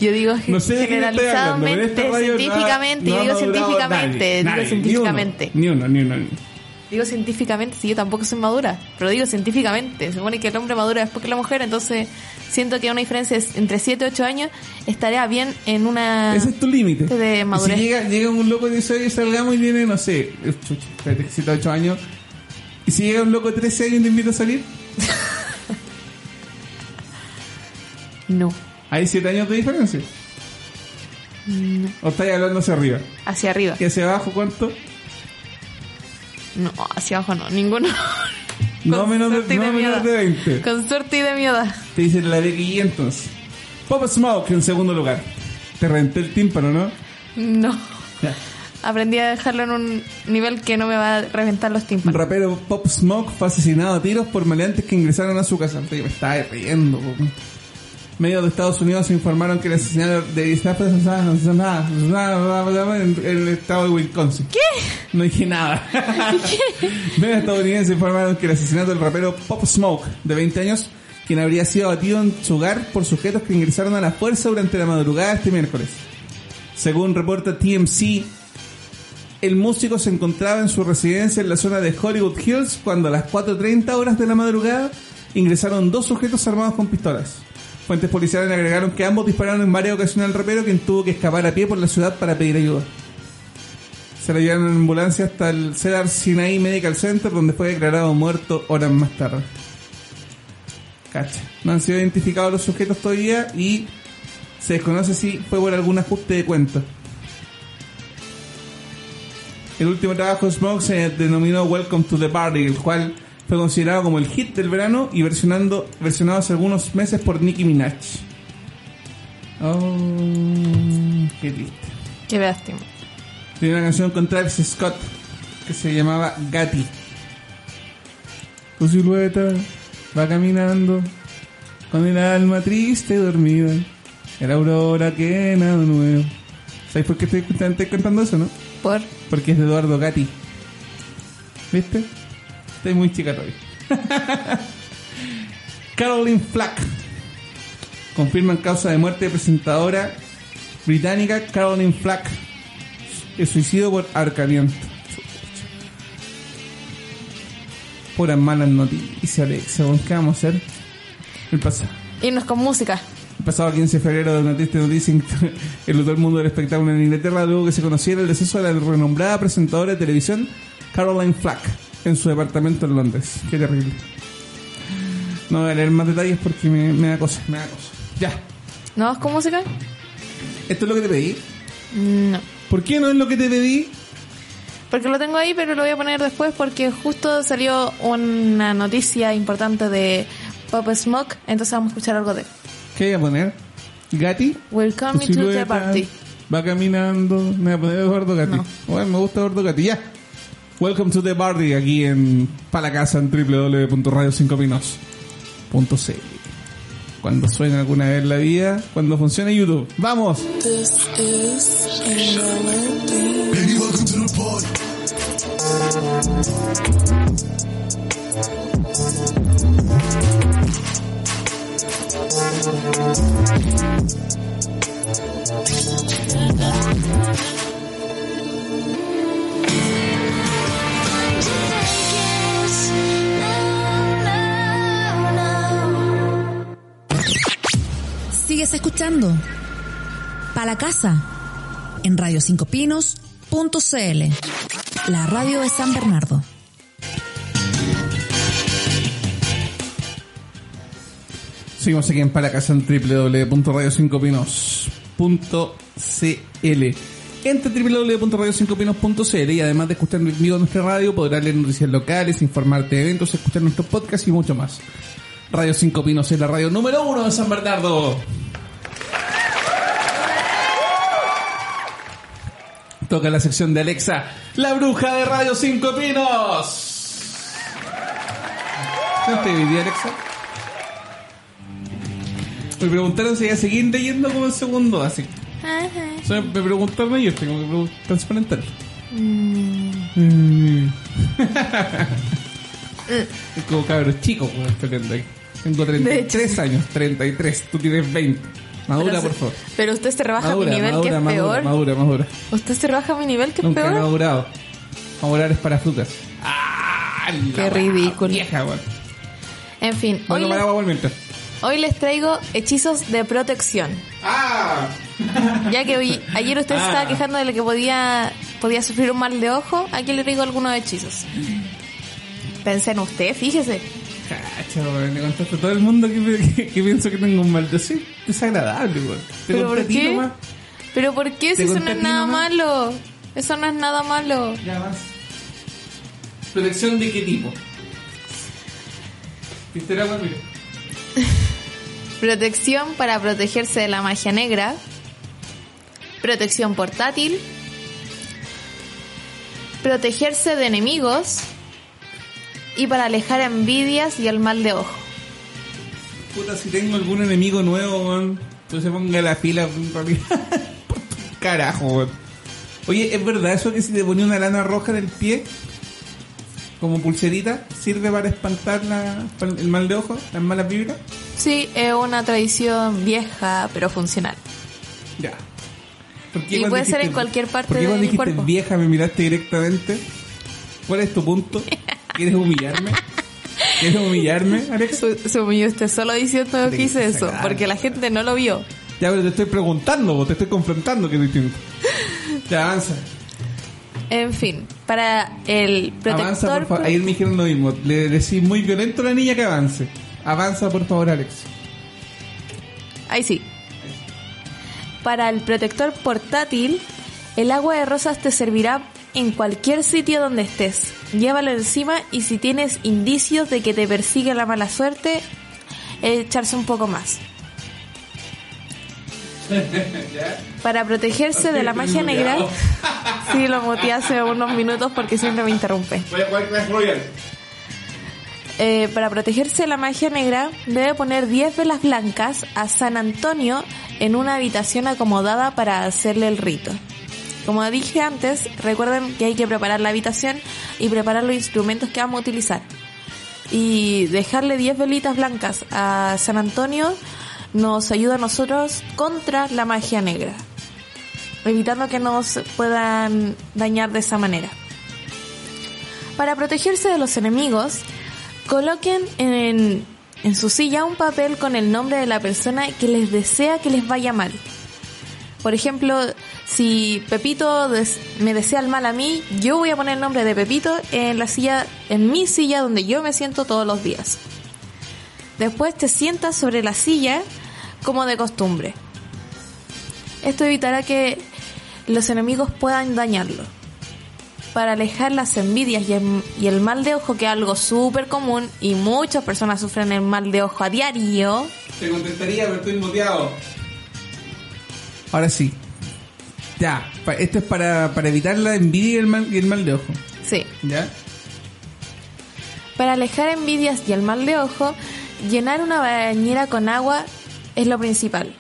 S4: Yo digo
S3: No sé hablando,
S4: generalizadamente,
S3: radio no ha-
S4: científicamente,
S3: no ha
S4: digo científicamente,
S3: nadie,
S4: digo
S3: nadie,
S4: científicamente.
S3: Ni uno, ni uno, ni uno.
S4: Digo científicamente, sí, yo tampoco soy madura, pero digo científicamente. Se supone que el hombre madura después que la mujer, entonces siento que una diferencia es entre 7 y 8 años estaría bien en una...
S3: Ese es tu límite.
S4: De madurez.
S3: Si llega, llega un loco dice, oye, salgamos y viene, no sé, eh, chucha, espérate, 7, 8 años. Y si llega un loco de 13 años y te invita a salir,
S4: No,
S3: hay 7 años de diferencia. ¿O estáis hablando hacia arriba?
S4: hacia arriba.
S3: ¿Y hacia abajo cuánto?
S4: No, hacia abajo no, ninguno.
S3: No
S4: Con
S3: menos de,
S4: suerte y
S3: no
S4: de
S3: menos
S4: miedo.
S3: de 20.
S4: Con suerte y de mi edad.
S3: Te dice la G entonces. Pop Smoke en segundo lugar. Te renté el tímpano, ¿no?
S4: No.
S3: Ya.
S4: Aprendí a dejarlo en un nivel que no me va a reventar los tímpanos.
S3: rapero Pop Smoke fue asesinado a tiros por maleantes que ingresaron a su casa. Me estaba riendo. po. Medios de Estados Unidos informaron que el asesinato de en el estado de Wisconsin. ¿Qué? No dije nada. Medios estadounidenses informaron que el asesinato del rapero Pop Smoke, de 20 años, quien habría sido abatido en su hogar por sujetos que ingresaron a la fuerza durante la madrugada este miércoles. Según reporta TMC, el músico se encontraba en su residencia en la zona de Hollywood Hills cuando a las 4.30 horas de la madrugada ingresaron dos sujetos armados con pistolas. Fuentes policiales agregaron que ambos dispararon en varias ocasiones al rapero quien tuvo que escapar a pie por la ciudad para pedir ayuda. Se lo llevaron en ambulancia hasta el Cedar Sinai Medical Center donde fue declarado muerto horas más tarde. Cacha. No han sido identificados los sujetos todavía y se desconoce si fue por algún ajuste de cuenta. El último trabajo de Smoke se denominó Welcome to the Party, el cual fue considerado como el hit del verano y versionando, versionado hace algunos meses por Nicki Minaj. Oh, qué triste.
S4: Qué lástima.
S3: Tiene una canción con Travis Scott que se llamaba Gatti. Tu silueta va caminando con el alma triste y dormida. Era aurora que nada nuevo. ¿Sabes por qué estoy, estoy cantando eso, no?
S4: Por.
S3: Porque es de Eduardo Gatti. ¿Viste? Estoy muy chica todavía. Caroline Flack. Confirman causa de muerte de presentadora británica Caroline Flack. El suicidio por arcaliento. Puras malas noticias, Alexa. ¿Qué vamos a hacer? El pasado.
S4: Irnos con música.
S3: El pasado 15 de febrero de una triste noticia el mundo del espectáculo en Inglaterra luego que se conociera el deceso de la renombrada presentadora de televisión Caroline Flack en su departamento en Londres. Qué terrible. No voy a leer más detalles porque me, me da cosa, me da cosa. Ya.
S4: ¿No vas con música?
S3: ¿Esto es lo que te pedí?
S4: No.
S3: ¿Por qué no es lo que te pedí?
S4: Porque lo tengo ahí, pero lo voy a poner después porque justo salió una noticia importante de Pop Smoke, entonces vamos a escuchar algo de él.
S3: ¿Qué voy a poner? ¿Gatti?
S4: Welcome to the party.
S3: Va caminando. Me voy a poner Eduardo Gatti.
S4: No.
S3: Bueno, me gusta Eduardo Gatti. Ya. Welcome to the party aquí en Palacasa en www.radio5pinos.cl Cuando suena alguna vez la vida, cuando funcione YouTube. ¡Vamos!
S5: Baby, welcome to the party.
S2: Sigues escuchando. Pa' la casa. En radio5pinos.cl. La radio de San Bernardo.
S3: Seguimos aquí en Palacasa en www.radio5pinos.cl Entre www.radio5pinos.cl y además de escuchar vivo nuestra radio, podrás leer noticias locales, informarte de eventos, escuchar nuestros podcasts y mucho más. Radio 5 Pinos es la radio número uno de San Bernardo. Toca la sección de Alexa, la bruja de Radio 5 Pinos. ¿Qué te día, Alexa? Me preguntaron si iba a seguir leyendo como el segundo, así. O sea, me preguntaron ellos, tengo que pregun- transparentar. Mm. es como cabros chicos, como estoy leyendo ahí. Tengo 33 años, 33, tú tienes 20. Madura, por favor.
S4: Pero usted se rebaja
S3: Madura,
S4: a mi nivel,
S3: madura,
S4: que es
S3: madura,
S4: peor.
S3: madura, madura.
S4: Usted se rebaja a mi nivel, que es
S3: Nunca
S4: peor.
S3: madurado. Madurar es para frutas. ¡Ah!
S4: Qué ridículo.
S3: Vieja.
S4: En fin, hoy
S3: para
S4: les, hoy les traigo hechizos de protección.
S3: ¡Ah!
S4: Ya que hoy, ayer usted se
S3: Ah.
S4: estaba quejando de lo que podía, podía sufrir un mal de ojo, aquí le traigo algunos hechizos. Pensé en usted, fíjese.
S3: Cacha, weón, le contaste a todo el mundo que, que, que pienso que tengo un mal de sí, desagradable, weón. Te
S4: ¿Pero por qué?
S3: nomás.
S4: ¿Pero por qué si eso no es nada
S3: nomás.
S4: malo? Eso no es nada malo.
S3: Ya más. ¿Protección de qué tipo? ¿Viste el agua? Mira.
S4: Protección para protegerse de la magia negra. Protección portátil. Protegerse de enemigos. Y para alejar envidias y el mal de ojo.
S3: Puta, si tengo algún enemigo nuevo, pues se ponga la fila, Carajo, weón. Oye, ¿es verdad eso que si te ponía una lana roja en el pie, como pulserita, sirve para espantar la- el mal de ojo, las malas vibras?
S4: Sí, es una tradición vieja pero funcional.
S3: Ya. ¿Por qué
S4: Y puede ser en cualquier parte
S3: ¿por qué
S4: del
S3: dijiste
S4: cuerpo?
S3: vieja me miraste directamente? ¿Cuál es tu punto? ¿Quieres humillarme? ¿Quieres humillarme, Alex?
S4: Se, se humilló usted solo diciendo que hice eso, porque la gente no lo vio.
S3: Ya, pero te estoy preguntando, vos, te estoy confrontando que es. Ya, avanza.
S4: En fin, para el
S3: Avanza,
S4: protector...
S3: por favor. Ayer me dijeron lo mismo. Le decís muy violento a la niña que avance. Avanza, por favor, Alex.
S4: Ahí sí. Para el protector portátil, el agua de rosas te servirá en cualquier sitio donde estés. Llévalo encima y si tienes indicios de que te persigue la mala suerte, echarse un poco más. Para protegerse de la magia negra, sí lo muteé hace unos minutos porque siempre me interrumpe. Eh, para protegerse de la magia negra, debe poner 10 velas blancas a San Antonio en una habitación acomodada para hacerle el rito. Como dije antes, recuerden que hay que preparar la habitación y preparar los instrumentos que vamos a utilizar. Y dejarle 10 velitas blancas a San Antonio nos ayuda a nosotros contra la magia negra, evitando que nos puedan dañar de esa manera. Para protegerse de los enemigos, coloquen en, en su silla un papel con el nombre de la persona que les desea que les vaya mal. Por ejemplo, si Pepito me desea el mal a mí, yo voy a poner el nombre de Pepito en la silla, en mi silla donde yo me siento todos los días. Después te sientas sobre la silla como de costumbre. Esto evitará que los enemigos puedan dañarlo. Para alejar las envidias y el, y el mal de ojo, que es algo súper común y muchas personas sufren el mal de ojo a diario.
S3: Te contestaría, pero estoy muteado. Ahora sí. Ya, esto es para, para evitar la envidia y el mal, y el mal de ojo.
S4: Sí.
S3: ¿Ya?
S4: Para alejar envidias y el mal de ojo, llenar una bañera con agua es lo principal.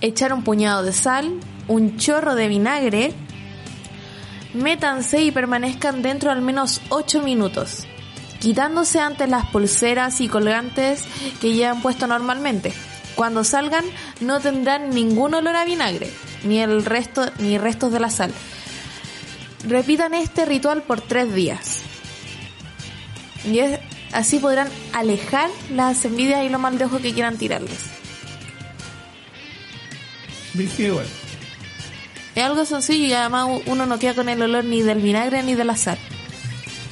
S4: Echar un puñado de sal, un chorro de vinagre, métanse y permanezcan dentro al menos 8 minutos, quitándose antes las pulseras y colgantes que llevan puesto normalmente. Cuando salgan no tendrán ningún olor a vinagre, ni el resto ni restos de la sal. Repitan este ritual por tres días. Y es- así podrán alejar las envidias y los mal de ojo que quieran tirarles.
S3: Igual.
S4: Es algo sencillo y además uno no queda con el olor ni del vinagre ni de la sal.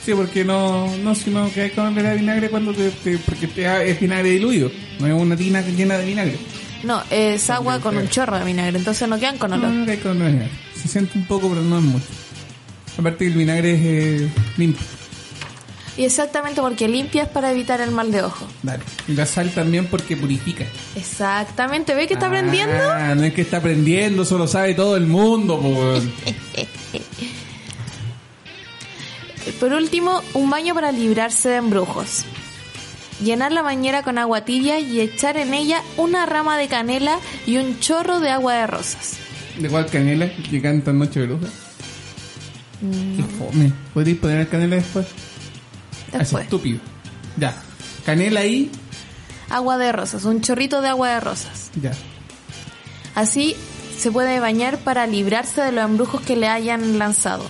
S3: Sí, porque no, no, si no que hay con olor a vinagre cuando te, te- porque te- es vinagre diluido. No es una tina llena de vinagre.
S4: No, es agua con un chorro de vinagre, entonces no quedan con olor.
S3: No, que hay con vinagre. Se siente un poco, pero no es mucho. Aparte el vinagre es eh, limpio.
S4: Y exactamente porque limpia es para evitar el mal de ojo.
S3: Dale. Y la sal también porque purifica.
S4: Exactamente. ¿Ve que está aprendiendo?
S3: Ah, no es que está aprendiendo, eso lo sabe todo el mundo, po, weón.
S4: Por último, un baño para librarse de embrujos. Llenar la bañera con agua tibia y echar en ella una rama de canela y un chorro de agua de rosas.
S3: De cuál canela que canta Noche Bruja. Qué fome. ¿Podrías poner canela después? Es
S4: Después,
S3: estúpido. Ya. Canela ahí.
S4: agua de rosas, un chorrito de agua de rosas.
S3: Ya.
S4: Así se puede bañar para librarse de los embrujos que le hayan lanzado.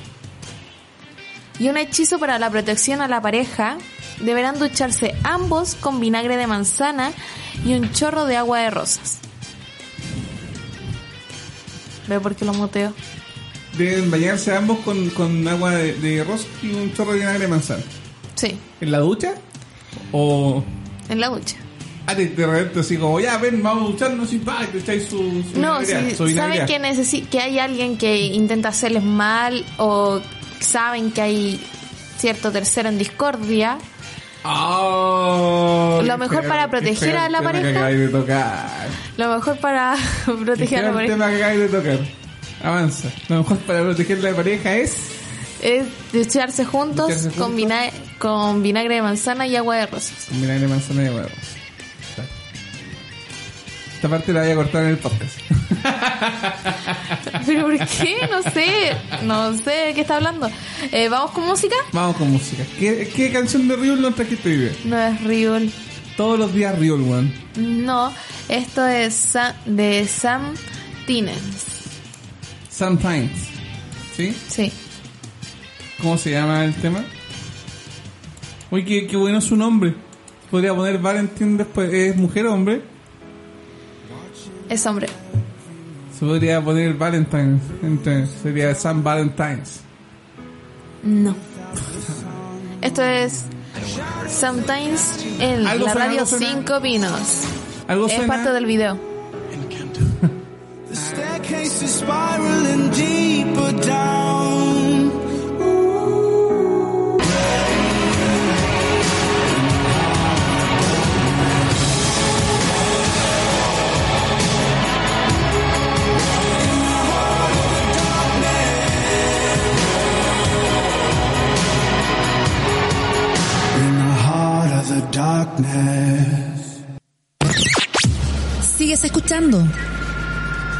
S4: Y un hechizo para la protección a la pareja. Deberán ducharse ambos con vinagre de manzana y un chorro de agua de rosas. ¿Ve por qué lo muteo?
S3: Deben bañarse ambos con, con agua de, de arroz y un chorro de vinagre de manzana.
S4: Sí,
S3: ¿En la ducha? ¿O.?
S4: en la ducha.
S3: Ah, de, repente así como, ya ven, vamos a ducharnos y pa, te echáis su, su
S4: No, si saben que, que hay alguien que intenta hacerles mal o saben que hay cierto tercero en discordia,
S3: Oh,
S4: Lo mejor
S3: feo,
S4: para proteger a la pareja.
S3: de tocar.
S4: lo mejor para proteger a la
S3: el
S4: pareja
S3: tema que acabáis de tocar. Avanza. Lo mejor para proteger a la pareja es.
S4: es ducharse juntos,
S3: Ducharse
S4: Con,
S3: juntos.
S4: vina- con vinagre de manzana y agua de rosas.
S3: Con vinagre de manzana y huevos. Esta parte la voy a cortar en el podcast.
S4: ¿Pero por qué? No sé. No sé de qué está hablando. Eh, ¿Vamos con música?
S3: Vamos con música. ¿Qué, qué canción de Riol nos trajiste hoy día?
S4: No es Riul.
S3: Todos los días Riol, weón.
S4: No, esto es Sa- de Sam Tinens.
S3: Sometimes. ¿Sí?
S4: Sí.
S3: ¿Cómo se llama el tema? Uy, qué, qué bueno su nombre. Podría poner Valentín después. ¿Es mujer o hombre?
S4: Es hombre.
S3: Se podría poner Valentine's. Entonces, sería San Valentine's.
S4: No. Esto es Sometimes en
S3: Algo
S4: la
S3: suena,
S4: radio
S3: algo suena.
S4: 5 Pinos.
S3: Algo
S4: Es
S3: suena.
S4: parte del video.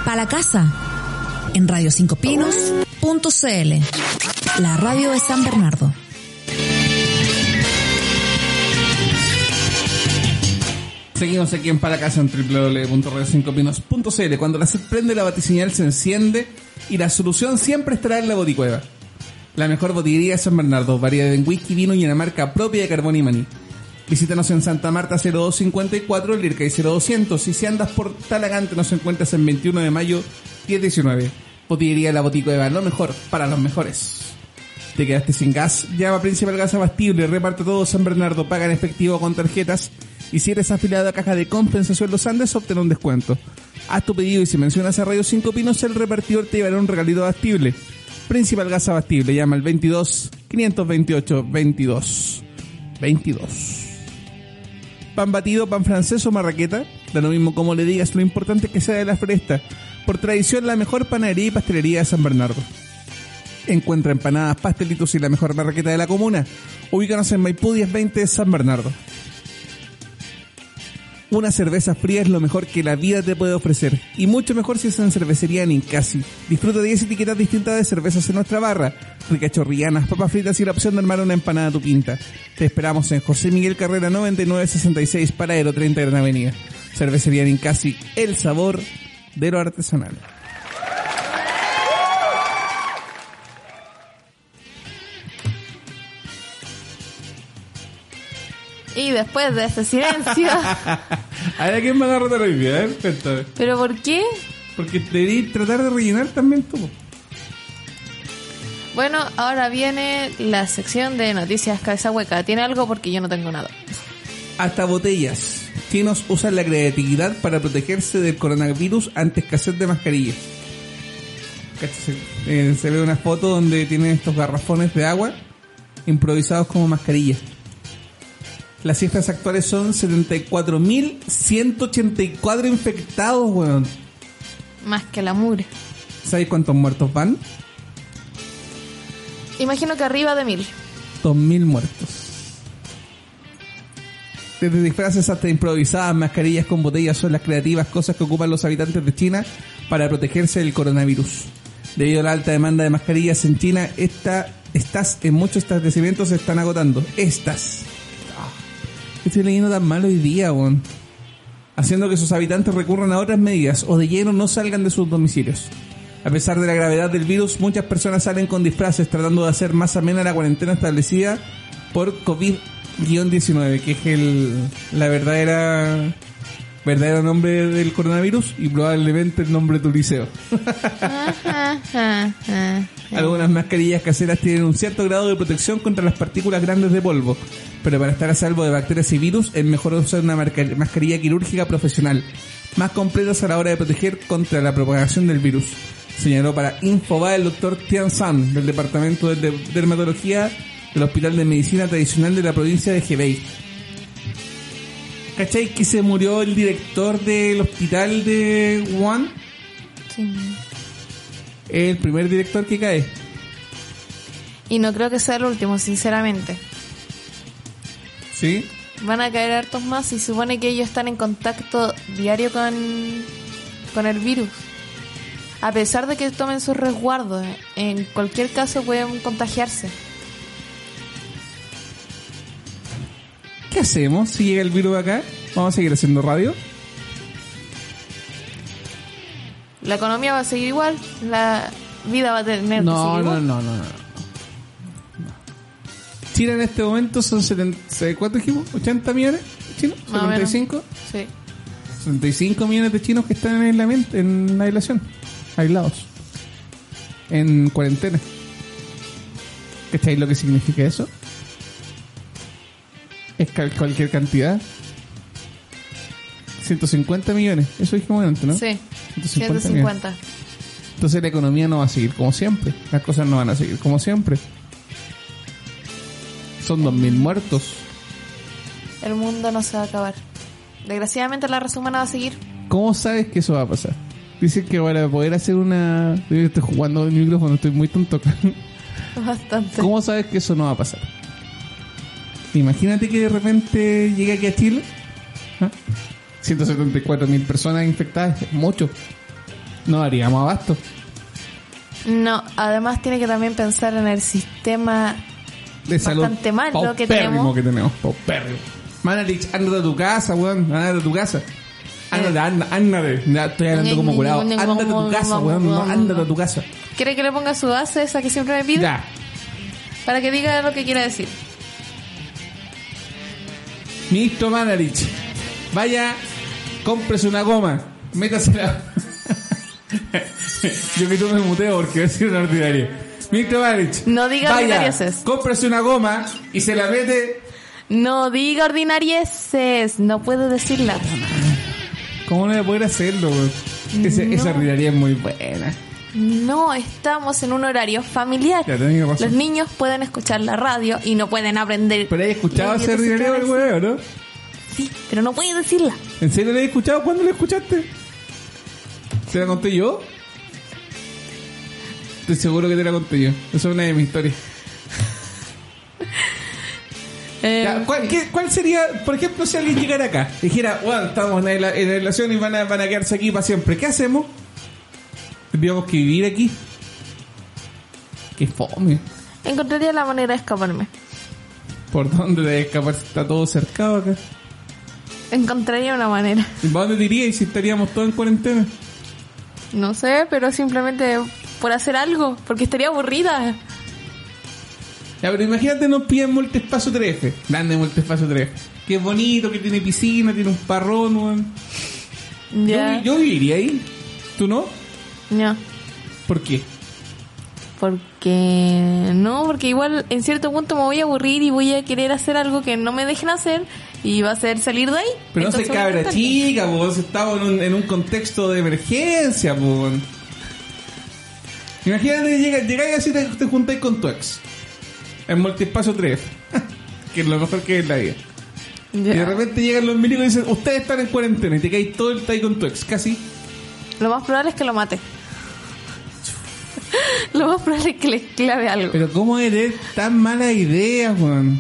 S2: Pa' la casa. En radio5pinos.cl. La radio de San Bernardo.
S3: Seguimos aquí en Para Casa en www.radio5pinos.cl. Cuando la sed prende, la batiseñal se enciende y la solución siempre estará en la boticueva. La mejor botillería de San Bernardo, variedad en whisky, vino y una marca propia de carbón y maní. Visítanos en Santa Marta 0254, Lircay 0200 y si andas por Talagante nos encuentras en 21 de mayo 1019. Botillería La Boticueva, lo mejor para los mejores. ¿Te quedaste sin gas? Llama a Principal Gas Abastible, reparte todo San Bernardo, paga en efectivo con tarjetas y si eres afiliado a Caja de Compensación Los Andes, obtén un descuento. Haz tu pedido y si mencionas a Radio 5 Pinos, el repartidor te llevará un regalito abastible. Principal Gas Abastible, llama al 22 528 22 22. Pan batido, pan francés o marraqueta, da lo mismo como le digas, lo importante es que sea de la fresta. Por tradición, la mejor panadería y pastelería de San Bernardo. Encuentra empanadas, pastelitos y la mejor marraqueta de la comuna. Ubícanos en Maipú 1020 de San Bernardo. Una cerveza fría es lo mejor que la vida te puede ofrecer. Y mucho mejor si es en cervecería Ninkasi. Disfruta de 10 etiquetas distintas de cervezas en nuestra barra. Ricas chorrillanas, papas fritas y la opción de armar una empanada a tu pinta. Te esperamos en José Miguel Carrera 9966, Paradero 30 Gran Avenida. Cervecería Ninkasi, el sabor de lo artesanal.
S4: Y después de este silencio.
S3: ¿Hay a quién me va a rotar hoy día? Cuéntame.
S4: ¿Pero por qué?
S3: Porque debí tratar de rellenar también tú.
S4: Bueno, ahora viene la sección de noticias cabeza hueca. ¿Tiene algo? Porque yo no tengo nada.
S3: Hasta botellas. Chinos usan la creatividad para protegerse del coronavirus ante escasez de mascarillas. Eh, se ve una foto donde tienen estos garrafones de agua improvisados como mascarillas. Las cifras actuales son 74.184 infectados, weón.
S4: Más que la mugre.
S3: ¿Sabéis cuántos muertos van?
S4: Imagino que arriba de mil.
S3: 2.000 muertos. Desde disfraces hasta improvisadas, mascarillas con botellas son las creativas cosas que ocupan los habitantes de China para protegerse del coronavirus. Debido a la alta demanda de mascarillas en China, esta, estas en muchos establecimientos se están agotando. Estas. Estoy leyendo tan mal hoy día, weón. Haciendo que sus habitantes recurran a otras medidas o de lleno no salgan de sus domicilios. A pesar de la gravedad del virus, muchas personas salen con disfraces tratando de hacer más amena la cuarentena establecida por COVID-19, que es el, la verdadera verdadero nombre del coronavirus y probablemente el nombre de tu liceo. Algunas mascarillas caseras tienen un cierto grado de protección contra las partículas grandes de polvo, pero para estar a salvo de bacterias y virus es mejor usar una mascarilla quirúrgica profesional, más completas a la hora de proteger contra la propagación del virus. Señaló para Infoba el doctor Tian San, del Departamento de De- Dermatología del Hospital de Medicina Tradicional de la provincia de Hebei. ¿Cachai que se murió el director del hospital de Wuhan?
S4: Sí.
S3: El primer director que cae.
S4: Y no creo que sea el último, sinceramente.
S3: ¿Sí?
S4: Van a caer hartos más y supone que ellos están en contacto diario con, con el virus. A pesar de que tomen sus resguardos, en cualquier caso pueden contagiarse.
S3: ¿Qué hacemos si llega el virus acá? ¿Vamos a seguir haciendo radio?
S4: La economía va a seguir igual, la vida va a tener que
S3: No,
S4: seguir
S3: no,
S4: igual.
S3: no, no, no. China en este momento son 70, ¿cuánto dijimos? ¿80 millones? ¿Chinos?
S4: Más o menos.
S3: ¿75?
S4: Sí.
S3: 75 millones de chinos que están en aislamiento, en aislación, aislados, en cuarentena. ¿Cacháis lo que significa eso? Es cualquier cantidad. 150 millones, eso dijimos antes, ¿no?
S4: Sí.
S3: 150 millones.
S4: 150.
S3: Entonces la economía no va a seguir como siempre. Las cosas no van a seguir como siempre. Son 2.000 muertos.
S4: El mundo no se va a acabar. Desgraciadamente la raza humana va a seguir.
S3: ¿Cómo sabes que eso va a pasar? Dicen que para poder hacer una... Yo Estoy jugando el micrófono, estoy muy tonto.
S4: Bastante.
S3: ¿Cómo sabes que eso no va a pasar? Imagínate que de repente llegue aquí a Chile. ¿ah? 174 mil personas infectadas, mucho. No daríamos abasto.
S4: No, además tiene que también pensar en el sistema
S3: de salud
S4: Bastante mal lo que tenemos.
S3: que tenemos, paupérrimo. Manarich, ándate a tu casa, weón, ándate a tu casa. Ándate, anda- ándate. Estoy hablando como curado. Ándate a tu casa, weón, no, ándate a tu casa.
S4: ¿Quiere que le ponga su base, esa que siempre me pide?
S3: Ya.
S4: Para que diga lo que quiera decir.
S3: Ministro Manarich, vaya, cómprese una goma, métasela. Yo que tú me muteo porque voy a decir una ordinaria. Ministro Manarich,
S4: No diga
S3: vaya, cómprese una goma y se la mete.
S4: No diga ordinarieses, no puede decirla.
S3: ¿Cómo no voy a poder hacerlo? Ese- Esa ordinaria es muy buena.
S4: No estamos en un horario familiar. Los niños pueden escuchar la radio y no pueden aprender.
S3: Pero hay escuchado ordinaria del
S4: idiotas
S3: weón, ¿no?
S4: Sí, pero no puede decirla.
S3: ¿En serio la he escuchado? ¿Cuándo la escuchaste? ¿Se la conté yo? Estoy seguro que te la conté yo. Esa es una de mis historias.
S4: Eh,
S3: Ya, ¿cuál, qué- cuál sería, por ejemplo, si alguien llegara acá? Dijera, bueno, estamos en la, en la relación y van a, van a quedarse aquí para siempre. ¿Qué hacemos? Tendríamos que vivir aquí. Qué fome.
S4: encontraría la manera de escaparme.
S3: ¿Por dónde te escapar si está todo cercado acá?
S4: Encontraría una manera.
S3: ¿Y para dónde te irías si estaríamos todos en cuarentena?
S4: No sé, pero simplemente por hacer algo, porque estaría aburrida.
S3: Ya, pero imagínate nos piden multiespacio 3F. Grande multiespacio 3F. Qué bonito, que tiene piscina, tiene un parrón, weón. Yo, yo viviría ahí. ¿Tú no?
S4: No.
S3: ¿Por qué?
S4: Porque no, porque igual en cierto punto me voy a aburrir y voy a querer hacer algo que no me dejen hacer y va a ser salir de ahí.
S3: Pero no
S4: Entonces a
S3: cabra chica, pues estamos en un, en un contexto de emergencia, pues. Imagínate que llega- llegáis así te, te juntáis con tu ex. En multiespacio 3. que es lo mejor que es en la vida. Y de repente llegan los milicos y dicen, ustedes están en cuarentena y te caes todo el time con tu ex, casi.
S4: Lo más probable es que lo mate. Lo más probable es que le clave algo.
S3: Pero ¿cómo eres tan mala idea, Juan?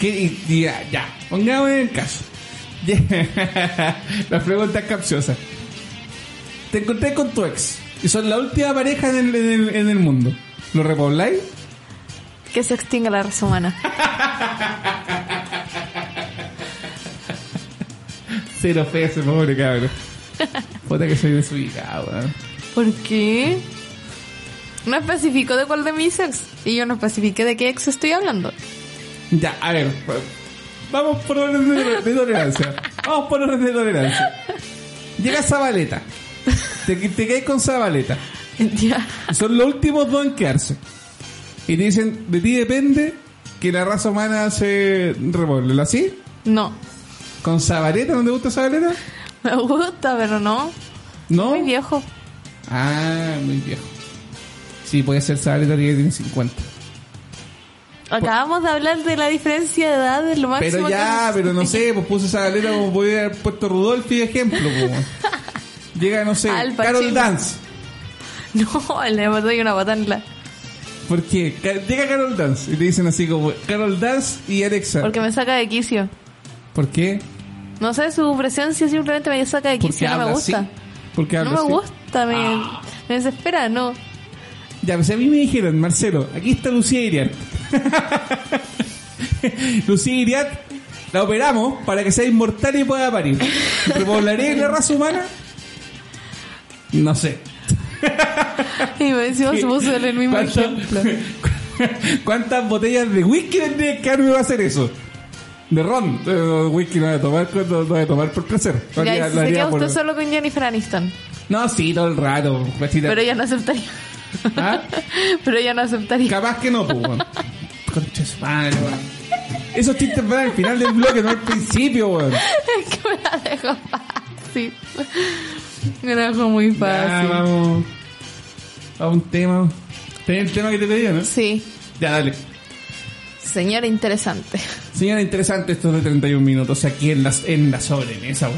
S3: ¿Qué? Ya, ya, pongamos en el caso. Las preguntas capciosas. Te encontré con tu ex y son la última pareja en el, en el, en el mundo. ¿Lo repobláis?
S4: Que se extinga la raza humana.
S3: Cero fe ese pobre cabrón. Puta que soy desubicado, weón.
S4: ¿Por qué? No especificó de cuál de mis ex. Y yo no especifiqué de qué ex estoy hablando.
S3: Ya, a ver. pues, Vamos por orden de, de tolerancia. Vamos por orden de tolerancia. Llega Zabaleta. Te, te caes con Zabaleta.
S4: Ya.
S3: Son los últimos dos en quedarse. Y te dicen, de ti depende que la raza humana se revuelve. ¿Así?
S4: No.
S3: ¿Con Zabaleta? ¿No te gusta Zabaleta?
S4: Me gusta, pero no.
S3: ¿No?
S4: Muy viejo.
S3: Ah, muy viejo. Sí, puede ser Zabaleta que tiene 50.
S4: Acabamos de hablar de la diferencia de edad de lo máximo.
S3: Pero ya,
S4: que-
S3: pero no sé, pues puse Zabaleta como podía haber puesto Rudolfi de ejemplo. pues. Llega, no sé,
S4: Al
S3: Carol. Dance.
S4: No, le doy una patada en la...
S3: ¿Por qué? Llega Carol Dance y te dicen así como Carol Dance y Alexa.
S4: Porque me saca de quicio.
S3: ¿Por qué?
S4: No sé, su presencia simplemente me saca de
S3: Porque
S4: quicio. No me gusta.
S3: así. Porque
S4: No me
S3: así.
S4: gusta, me, me desespera, no.
S3: Ya, pues a mí me dijeron, Marcelo, aquí está Lucía Iriart. Lucía Iriart la operamos para que sea inmortal y pueda parir. ¿Repoblaré la raza humana? No sé.
S4: Y me se puso el mismo
S3: ¿Cuántas-
S4: ejemplo.
S3: ¿Cuántas botellas de whisky tendría que darme va a hacer eso? De ron. Eh, whisky no a tomar, no, no tomar por placer.
S4: Ya,
S3: haría-
S4: y si
S3: lo
S4: se
S3: haría
S4: queda
S3: por-
S4: usted solo con Jennifer Aniston.
S3: No, sí, todo el rato.
S4: Pero ella no aceptaría.
S3: ¿Ah?
S4: Pero ella no aceptaría.
S3: Capaz que no, pues, weón. Concha su madre, weón. Esos chistes van al final del bloque, no al principio, weón.
S4: Es que me la dejó fácil. Me la dejó muy
S3: Ya,
S4: fácil.
S3: vamos. A un tema. ¿Tenés el tema que te pedía, no?
S4: Sí,
S3: Ya, dale.
S4: Señora interesante.
S3: Señora, interesante esto de 31 minutos aquí en la, en la sobremesa.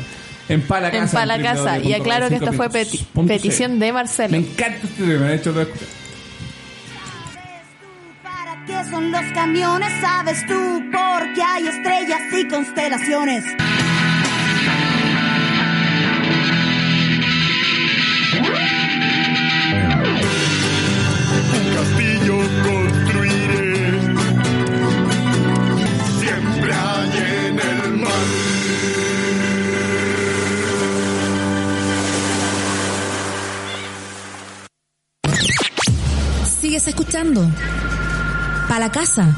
S3: En Pala Casa.
S4: En Pala Casa. Y aclaro que esta fue peti- petición de
S3: Me
S4: Marcelo.
S3: encanta este tema, de hecho, lo he escuchado.
S6: ¿Para qué son los camiones? ¿Sabes tú? Porque hay estrellas y constelaciones.
S2: Sigues escuchando. Pa' la casa.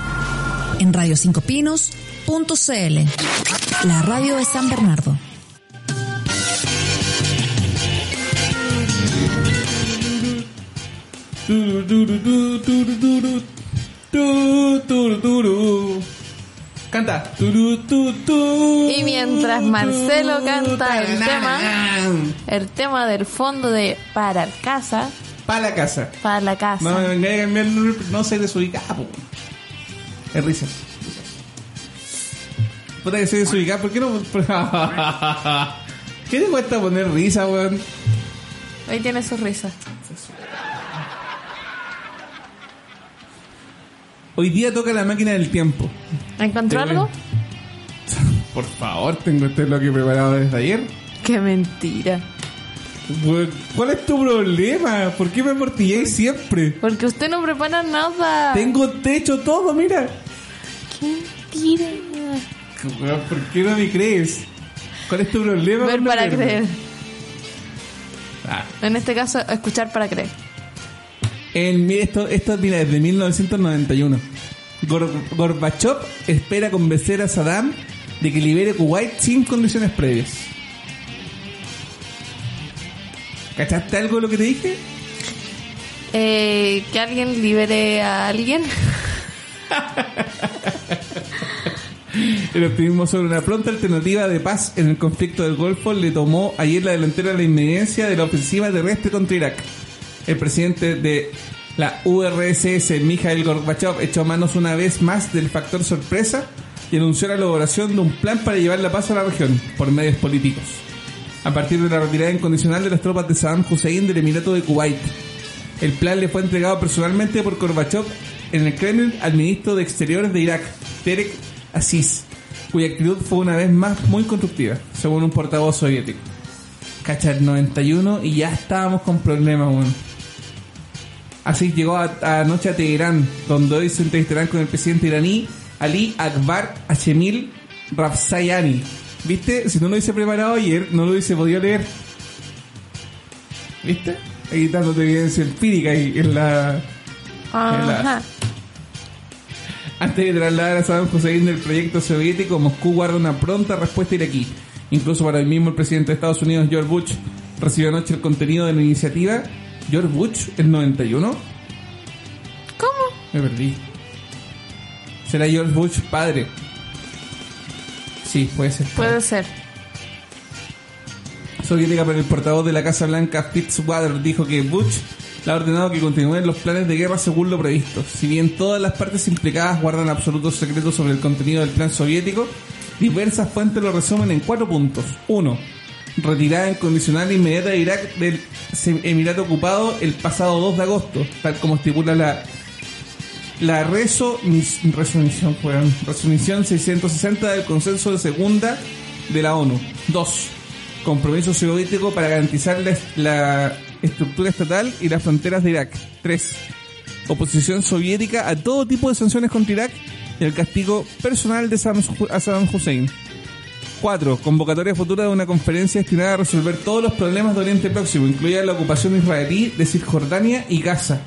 S2: En Radio Cinco Pinos.cl. La radio de San Bernardo.
S3: Canta.
S4: Y mientras Marcelo canta el
S3: tararán.
S4: El tema del fondo de para casa,
S3: Pa' la casa.
S4: para la casa.
S3: No me vengáis a cambiar el nombre, no soy desubicado, po. Es risas. risas. Puta que soy desubicado, ¿por qué no? ¿Qué te cuesta poner risa, weón?
S4: Ahí tiene su risa.
S3: Hoy día toca la máquina del tiempo.
S4: ¿Encontró algo?
S3: Por favor, tengo este bloque preparado desde ayer.
S4: Qué mentira.
S3: ¿Cuál es tu problema? ¿Por qué me mortilláis siempre?
S4: Porque usted no prepara nada.
S3: Tengo techo todo, mira.
S4: Qué mentira.
S3: ¿Por qué no me crees? ¿Cuál es tu problema?
S4: Ver para creer.
S3: Ah,
S4: En este caso, escuchar para creer.
S3: En, esto, esto mira, es de 1991. Gor- Gorbachev espera convencer a Saddam de que libere Kuwait sin condiciones previas. ¿Cachaste algo de lo que te dije?
S4: Eh, que alguien libere a alguien.
S3: El optimismo sobre una pronta alternativa de paz en el conflicto del Golfo le tomó ayer la delantera a la inminencia de la ofensiva terrestre contra Irak. El presidente de la URSS, Mikhail Gorbachev, echó manos una vez más del factor sorpresa y anunció la elaboración de un plan para llevar la paz a la región por medios políticos. A partir de la retirada incondicional de las tropas de Saddam Hussein del Emirato de Kuwait. El plan le fue entregado personalmente por Gorbachev en el Kremlin al ministro de Exteriores de Irak, Terek Aziz, cuya actitud fue una vez más muy constructiva, según un portavoz soviético. Cacha el 91 y ya estábamos con problemas, weón. Así llegó a- anoche a Teherán, donde hoy se entrevistarán con el presidente iraní Ali Akbar Hashemil Rafsayani. ¿Viste? Si no lo hubiese preparado ayer, no lo hubiese podido leer. ¿Viste? Ahí dándote evidencia empírica ahí en la...
S4: Ajá.
S3: Antes de trasladar a Saddam Hussein del proyecto soviético, Moscú guarda una pronta respuesta iraquí. Incluso para el mismo el presidente de Estados Unidos, George Bush, recibió anoche el contenido de la iniciativa. George Bush, el 91.
S4: ¿Cómo?
S3: Me perdí. ¿Será George Bush padre? Sí, puede ser.
S4: Puede ser.
S3: soviética, pero el portavoz de la Casa Blanca, Fitzwater, dijo que Bush le ha ordenado que continúen los planes de guerra según lo previsto. Si bien todas las partes implicadas guardan absolutos secretos sobre el contenido del plan soviético, diversas fuentes lo resumen en cuatro puntos. Uno, retirada incondicional e inmediata de Irak del Emirato ocupado el pasado 2 de agosto, tal como estipula la la reso, mis- resolución, weón, resolución 660 del consenso de segunda de la ONU. 2. Compromiso soviético para garantizar la, estructura estatal y las fronteras de Irak. 3. Oposición soviética a todo tipo de sanciones contra Irak y el castigo personal de a Saddam Hussein. 4. Convocatoria futura de una conferencia destinada a resolver todos los problemas de Oriente Próximo, incluida la ocupación israelí de Cisjordania y Gaza.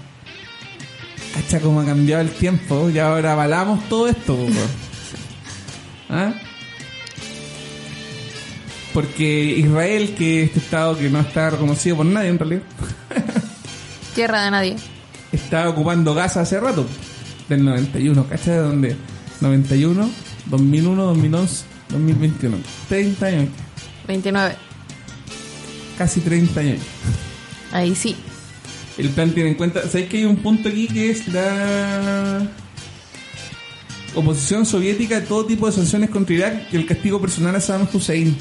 S3: Cacha cómo ha cambiado el tiempo y ahora avalamos todo esto. ¿Ah? Porque Israel, que este estado que no está reconocido por nadie en realidad,
S4: Tierra de nadie.
S3: está ocupando Gaza hace rato. Del 91, ¿cacha de dónde? 91, 2001, 2011, 2021. 30 años,
S4: 29.
S3: casi 30 años.
S4: Ahí sí.
S3: El plan tiene en cuenta, ¿sabéis que hay un punto aquí que es la oposición soviética a todo tipo de sanciones contra Irak y el castigo personal a Saddam Hussein?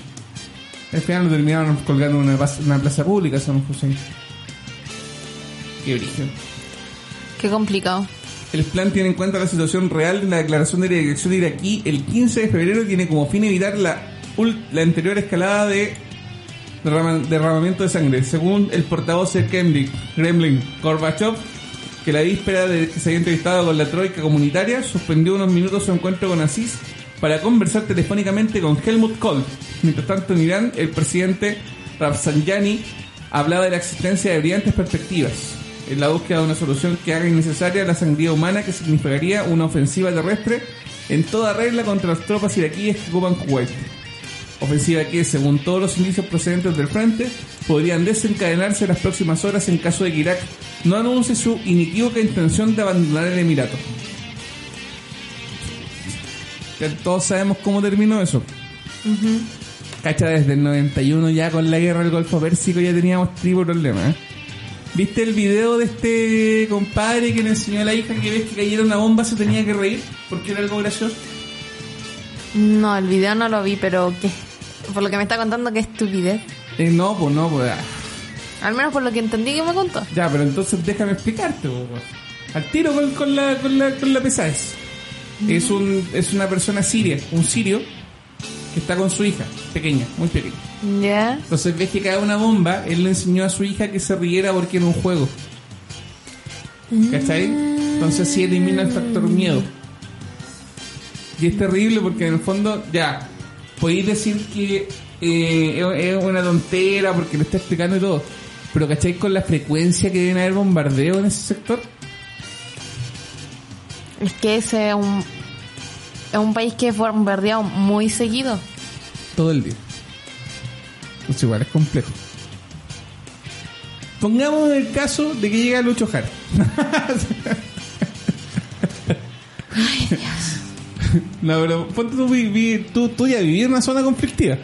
S3: Al final lo terminaron colgando en una, plaza pública a Saddam Hussein. Qué origen.
S4: Qué complicado.
S3: El plan tiene en cuenta la situación real de la declaración de la dirección iraquí el 15 de febrero tiene como fin evitar la, la anterior escalada de derrama- derramamiento de sangre. Según el portavoz del Kremlin, Kremlin Gorbachev, que la víspera de que se había entrevistado con la troika comunitaria, suspendió unos minutos su encuentro con Aziz para conversar telefónicamente con Helmut Kohl. Mientras tanto, en Irán, el presidente Rafsanjani hablaba de la existencia de brillantes perspectivas en la búsqueda de una solución que haga innecesaria la sangría humana que significaría una ofensiva terrestre en toda regla contra las tropas iraquíes que ocupan Kuwait. Ofensiva que, según todos los indicios procedentes del frente, podrían desencadenarse en las próximas horas en caso de que Irak no anuncie su inequívoca intención de abandonar el Emirato. Ya Todos sabemos cómo terminó eso. Cacha, desde el 91 ya con la guerra del Golfo Pérsico ya teníamos triple problema. ¿eh? ¿Viste el video de este compadre que le enseñó a la hija que ves que cayera una bomba se tenía que reír porque era algo gracioso?
S4: No, el video no lo vi, pero ¿qué? Por lo que me está contando, qué estupidez.
S3: Eh, no, pues no, pues. ah.
S4: Al menos por lo que entendí que me contó.
S3: Ya, pero entonces déjame explicarte, po, weón. Al tiro con, con la, con la, con la pesadez. Es, un, es una persona siria, un sirio, que está con su hija, pequeña, muy pequeña.
S4: Ya.
S3: Entonces ves que cae una bomba, él le enseñó a su hija que se riera porque era un juego. ¿Cachai? Entonces sí elimina el factor miedo. Y es terrible porque en el fondo, ya, podéis decir que eh, es una tontera porque lo está explicando y todo. Pero ¿cachai? Con la frecuencia que deben haber bombardeo en ese sector.
S4: Es que ese es un, es un país que es bombardeado muy seguido.
S3: todo el día. Pues igual es complejo. Pongamos el caso de que llega Lucho Jara. No, pero ponte tú, vivir, tú, tú ya vivir en una zona conflictiva.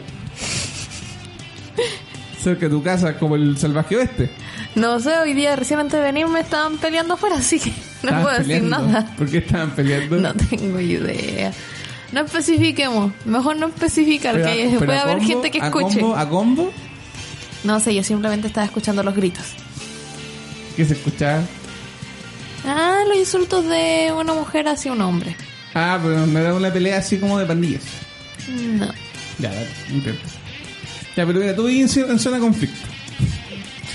S3: Cerca de tu casa, como el salvaje oeste.
S4: No sé, hoy día recién antes de venir me estaban peleando afuera, así que no puedo decir nada.
S3: ¿Por qué estaban peleando?
S4: No tengo idea. No especifiquemos. Mejor no especificar,
S3: Pero-
S4: que
S3: pero
S4: puede
S3: a
S4: haber
S3: combo-
S4: gente que
S3: a
S4: escuche.
S3: combo- ¿A combo?
S4: No sé, yo simplemente estaba escuchando los gritos.
S3: ¿Qué se escuchaba?
S4: Ah, los insultos de una mujer hacia un hombre.
S3: Ah, pero no era una pelea así como de pandillas.
S4: No.
S3: Ya, dale, intenta. Ya, pero mira, tú vives en, zona de conflicto.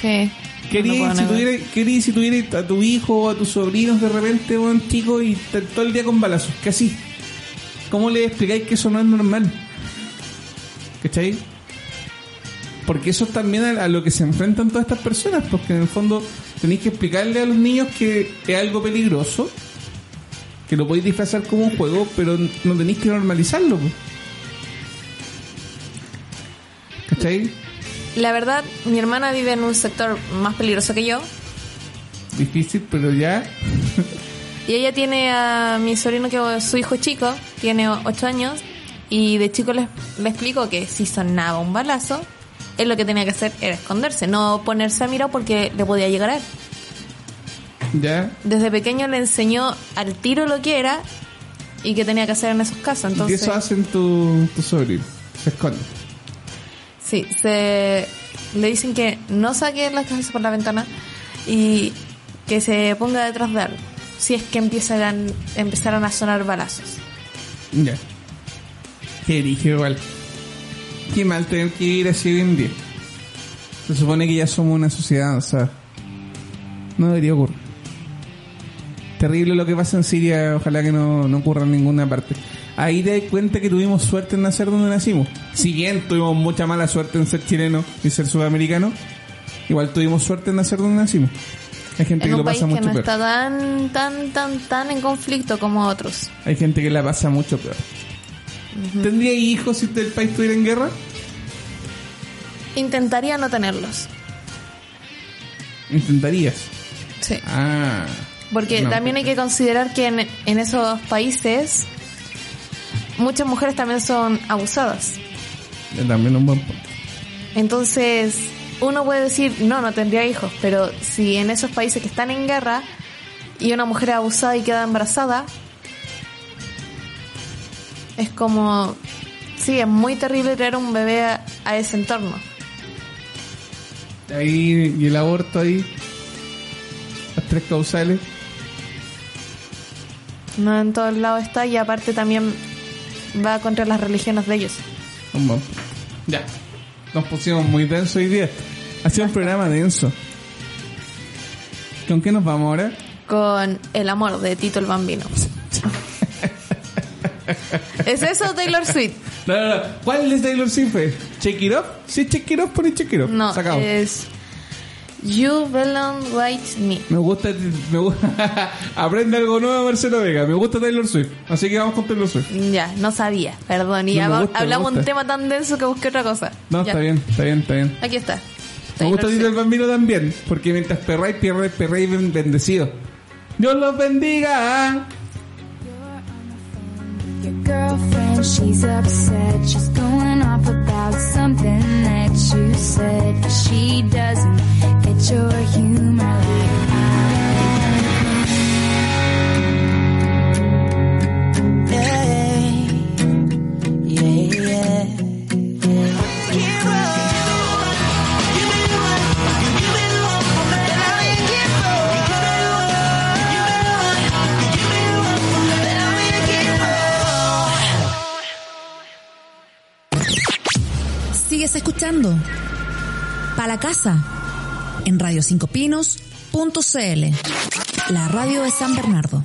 S4: Sí.
S3: ¿Qué
S4: No
S3: si, tuviera, qué harías si tuvieras a tu hijo o a tus sobrinos de repente, un chico, y todo el día con balazos? ¿Qué así? ¿Cómo le explicáis que eso no es normal? ¿Cachai? Porque eso es también a, a lo que se enfrentan todas estas personas, porque en el fondo tenéis que explicarle a los niños que es algo peligroso, que lo podéis disfrazar como un juego, pero no tenéis que normalizarlo. ¿Cachai?
S4: La verdad, mi hermana vive en un sector más peligroso que yo.
S3: Difícil, pero ya.
S4: Y ella tiene a mi sobrino que su hijo chico, tiene 8 años, y de chico le, le explico que si sonaba un balazo, él lo que tenía que hacer era esconderse, no ponerse a mirar porque le podía llegar a él.
S3: Ya.
S4: Desde pequeño le enseñó al tiro lo que era y qué tenía que hacer en esos casos.
S3: ¿Y
S4: Entonces,
S3: eso hacen tu, tu sobrino? Se esconde.
S4: sí, se le dicen que no saque las cabezas por la ventana y que se ponga detrás de algo. Si es que empiezan, empezaran a sonar balazos.
S3: Ya. Qué dije igual. Qué mal tener que vivir así hoy en día. Se supone que ya somos una sociedad, o sea. No debería ocurrir. Terrible lo que pasa en Siria, ojalá que no, no ocurra en ninguna parte. Ahí te das cuenta que tuvimos suerte en nacer donde nacimos. Si bien tuvimos mucha mala suerte en ser chileno y ser sudamericano, igual tuvimos suerte en nacer donde nacimos. Hay gente
S4: En
S3: que lo pasa
S4: que
S3: mucho
S4: no
S3: peor.
S4: está tan, tan, tan, tan en conflicto como otros.
S3: Hay gente que la pasa mucho peor. ¿Tendría hijos si el país estuviera en guerra?
S4: Intentaría no tenerlos.
S3: Intentarías.
S4: Sí.
S3: Ah.
S4: Porque
S3: No,
S4: también hay que considerar que en, en esos países muchas mujeres también son abusadas.
S3: es También un buen punto.
S4: Entonces, uno puede decir, no, no tendría hijos, pero si en esos países que están en guerra y una mujer es abusada y queda embarazada, es como, sí, es muy terrible traer un bebé a, a ese entorno.
S3: Ahí, y el aborto ahí. Las tres causales.
S4: No en todos lados está y aparte también va contra las religiones de ellos.
S3: Ya. Nos pusimos muy denso hoy día. Ha sido un programa denso. ¿Con qué nos vamos ahora?
S4: Con El amor de Tito el Bambino. ¿Es eso Taylor Swift?
S3: No, no, no. ¿Cuál es Taylor Swift? ¿Check It? Si es Check It Off, pone Check It Off.
S4: No,
S3: Sacado.
S4: es You Belong Right Me.
S3: Me gusta, me gusta. Aprende algo nuevo, Marcelo Vega. Me gusta Taylor Swift. Así que vamos con Taylor Swift.
S4: Ya, no sabía, perdón. Y
S3: No, gusta,
S4: hablamos un tema tan denso que busqué otra cosa.
S3: No,
S4: Ya,
S3: está bien, está bien, está bien.
S4: Aquí está.
S3: Me gusta Tito el. Bambino también, porque mientras perráis, perráis, perráis ben- bendecido. Dios los bendiga.
S7: Your girlfriend, she's upset. She's going off about something that you said. But she doesn't get your humor like
S2: la casa. En radio5pinos.cl. La radio de San Bernardo.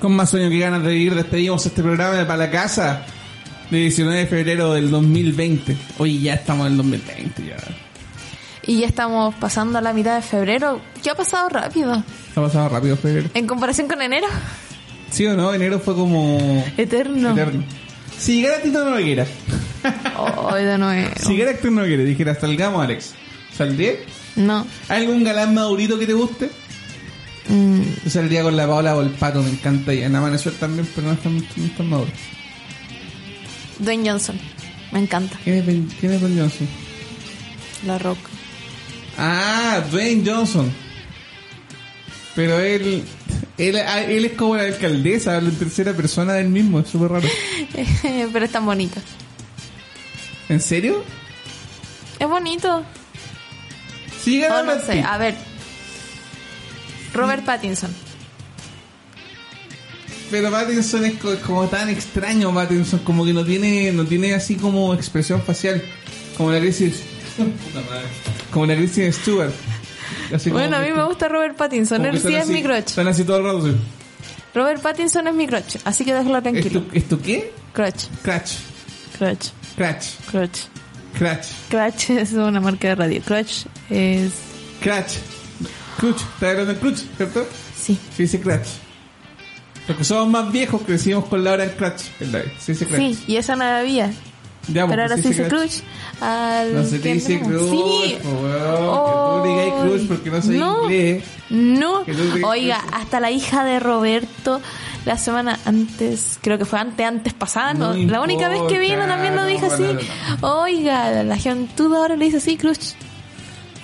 S3: Con más sueño que ganas de vivir, despedimos este programa de Para la Casa de 19 de febrero del 2020. Hoy ya estamos en el 2020, ya.
S4: Y ya estamos pasando a la mitad de febrero. ¿Qué ha pasado rápido?
S3: Ha pasado rápido febrero.
S4: En comparación con enero.
S3: ¿Sí o no? Enero fue como
S4: Eterno.
S3: eterno. Si llegara Tito Noguera,
S4: Hoy de nuevo.
S3: si llegara Tito Noguera y dijera, salgamos Alex, ¿saldría?
S4: No.
S3: ¿Hay algún galán madurito que te guste?
S4: Mm,
S3: Yo saldría con la Paola Volpato, me encanta. Y en Amanecer también, pero no está, no está maduro.
S4: Dwayne Johnson. Me encanta.
S3: ¿Quién es, Ben- quién es Don Johnson?
S4: La Roca.
S3: Ah, Dwayne Johnson. Pero él, él, ah, él es como la alcaldesa, habla en tercera persona del mismo, es súper raro.
S4: Pero es tan bonito.
S3: ¿En serio?
S4: Es bonito.
S3: Sí,
S4: Oh, no sé. A ver. Robert Pattinson.
S3: Pero Pattinson es co- como tan extraño, Pattinson, como que no tiene, no tiene así como expresión facial. Como la Kristen, como la Kristen Stewart. Así
S4: Bueno, a
S3: que-
S4: mí me gusta Robert Pattinson.
S3: que
S4: Él sí es
S3: así-
S4: mi crush.
S3: Están así todo el rato. sí.
S4: Robert Pattinson es mi crush. Así que déjalo
S3: ¿Es
S4: tranquilo.
S3: ¿Es tu qué?
S4: Crush.
S3: Cratch.
S4: Crush. Crush.
S3: Cratch.
S4: Crush es una marca de radio. Crush es...
S3: Cratch. Crutch. ¿Estás hablando de Crutch, cierto?
S4: Sí.
S3: Se dice Cratch. Los que somos más viejos crecimos con la hora Cratch. ¿verdad? Se dice Cratch.
S4: Sí, y esa no había.
S3: Ya,
S4: Pero ahora
S3: se
S4: dice crush. Al
S3: No se te dice. Cruz,
S4: Sí.
S3: po, weón, que tú digas Cruz porque no soy
S4: No.
S3: inglés.
S4: No.
S3: Que tú digas
S4: Oiga, hasta la hija de Roberto la semana antes, creo que fue antes, antes pasada, ¿no?
S3: No
S4: la única vez que vino también lo
S3: no,
S4: dijo así. Oiga, la gente ahora le dice así, crush.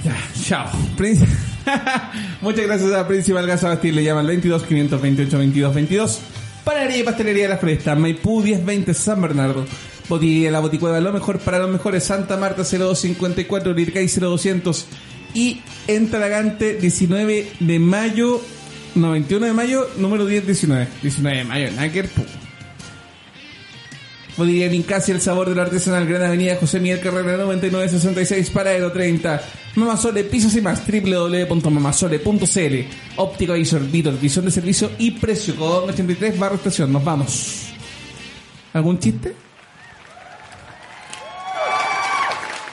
S3: Ya, chao. Muchas gracias a Principal Gas Bastil. Le llama al 22 528 22 22. Panadería y Pastelería La Fresta. Maipú 1020 San Bernardo. Botillería La Boticueva. Lo mejor para los mejores. Santa Marta 0254. Lircay 0200. Y en Talagante 19 de mayo. No, 21 de mayo. Número 1019. 19 de mayo. Náquer. pu. Botillería Nincasi, el sabor del artesanal, Gran Avenida José Miguel Carrera 9966, Paradero 30. Mamasole, pisos y más, www.mamasole.cl. Óptico Visor, Vitor, visión de servicio y precio, con 83 barra estación. Nos vamos. ¿Algún chiste?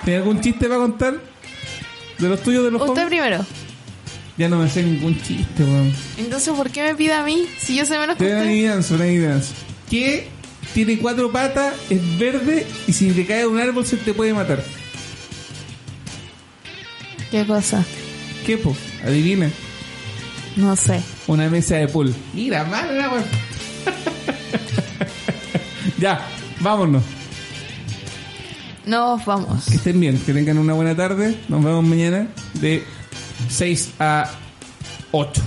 S3: ¿Tiene algún chiste para contar? ¿De los tuyos, de los
S4: Usted
S3: jóvenes?
S4: primero.
S3: Ya no me sé ningún chiste, weón.
S4: Entonces, ¿por qué me pide a mí si yo sé menos que usted?
S3: adivinanza, una adivinanza. Que tiene cuatro patas, es verde y si te cae de un árbol se te puede matar.
S4: ¿Qué cosa?
S3: ¿Qué, po? Adivina.
S4: No sé.
S3: Una mesa de pool. Mira, mala, weón. ya, vámonos.
S4: Nos vamos.
S3: Que estén bien, que tengan una buena tarde. Nos vemos mañana de 6 a 8.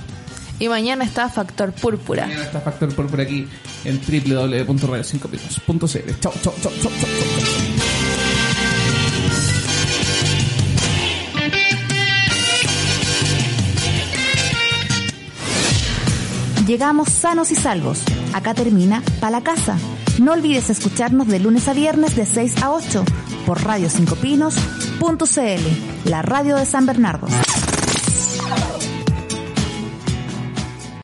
S4: Y mañana está Factor Púrpura.
S3: Mañana está Factor por aquí en www.radio5pinos.cl. Chau, chau, chau, chau, chau, chau.
S2: Llegamos sanos y salvos. Acá termina Pa' la Casa. No olvides escucharnos de lunes a viernes de 6 a 8 por radio5pinos.cl, la radio de San Bernardo.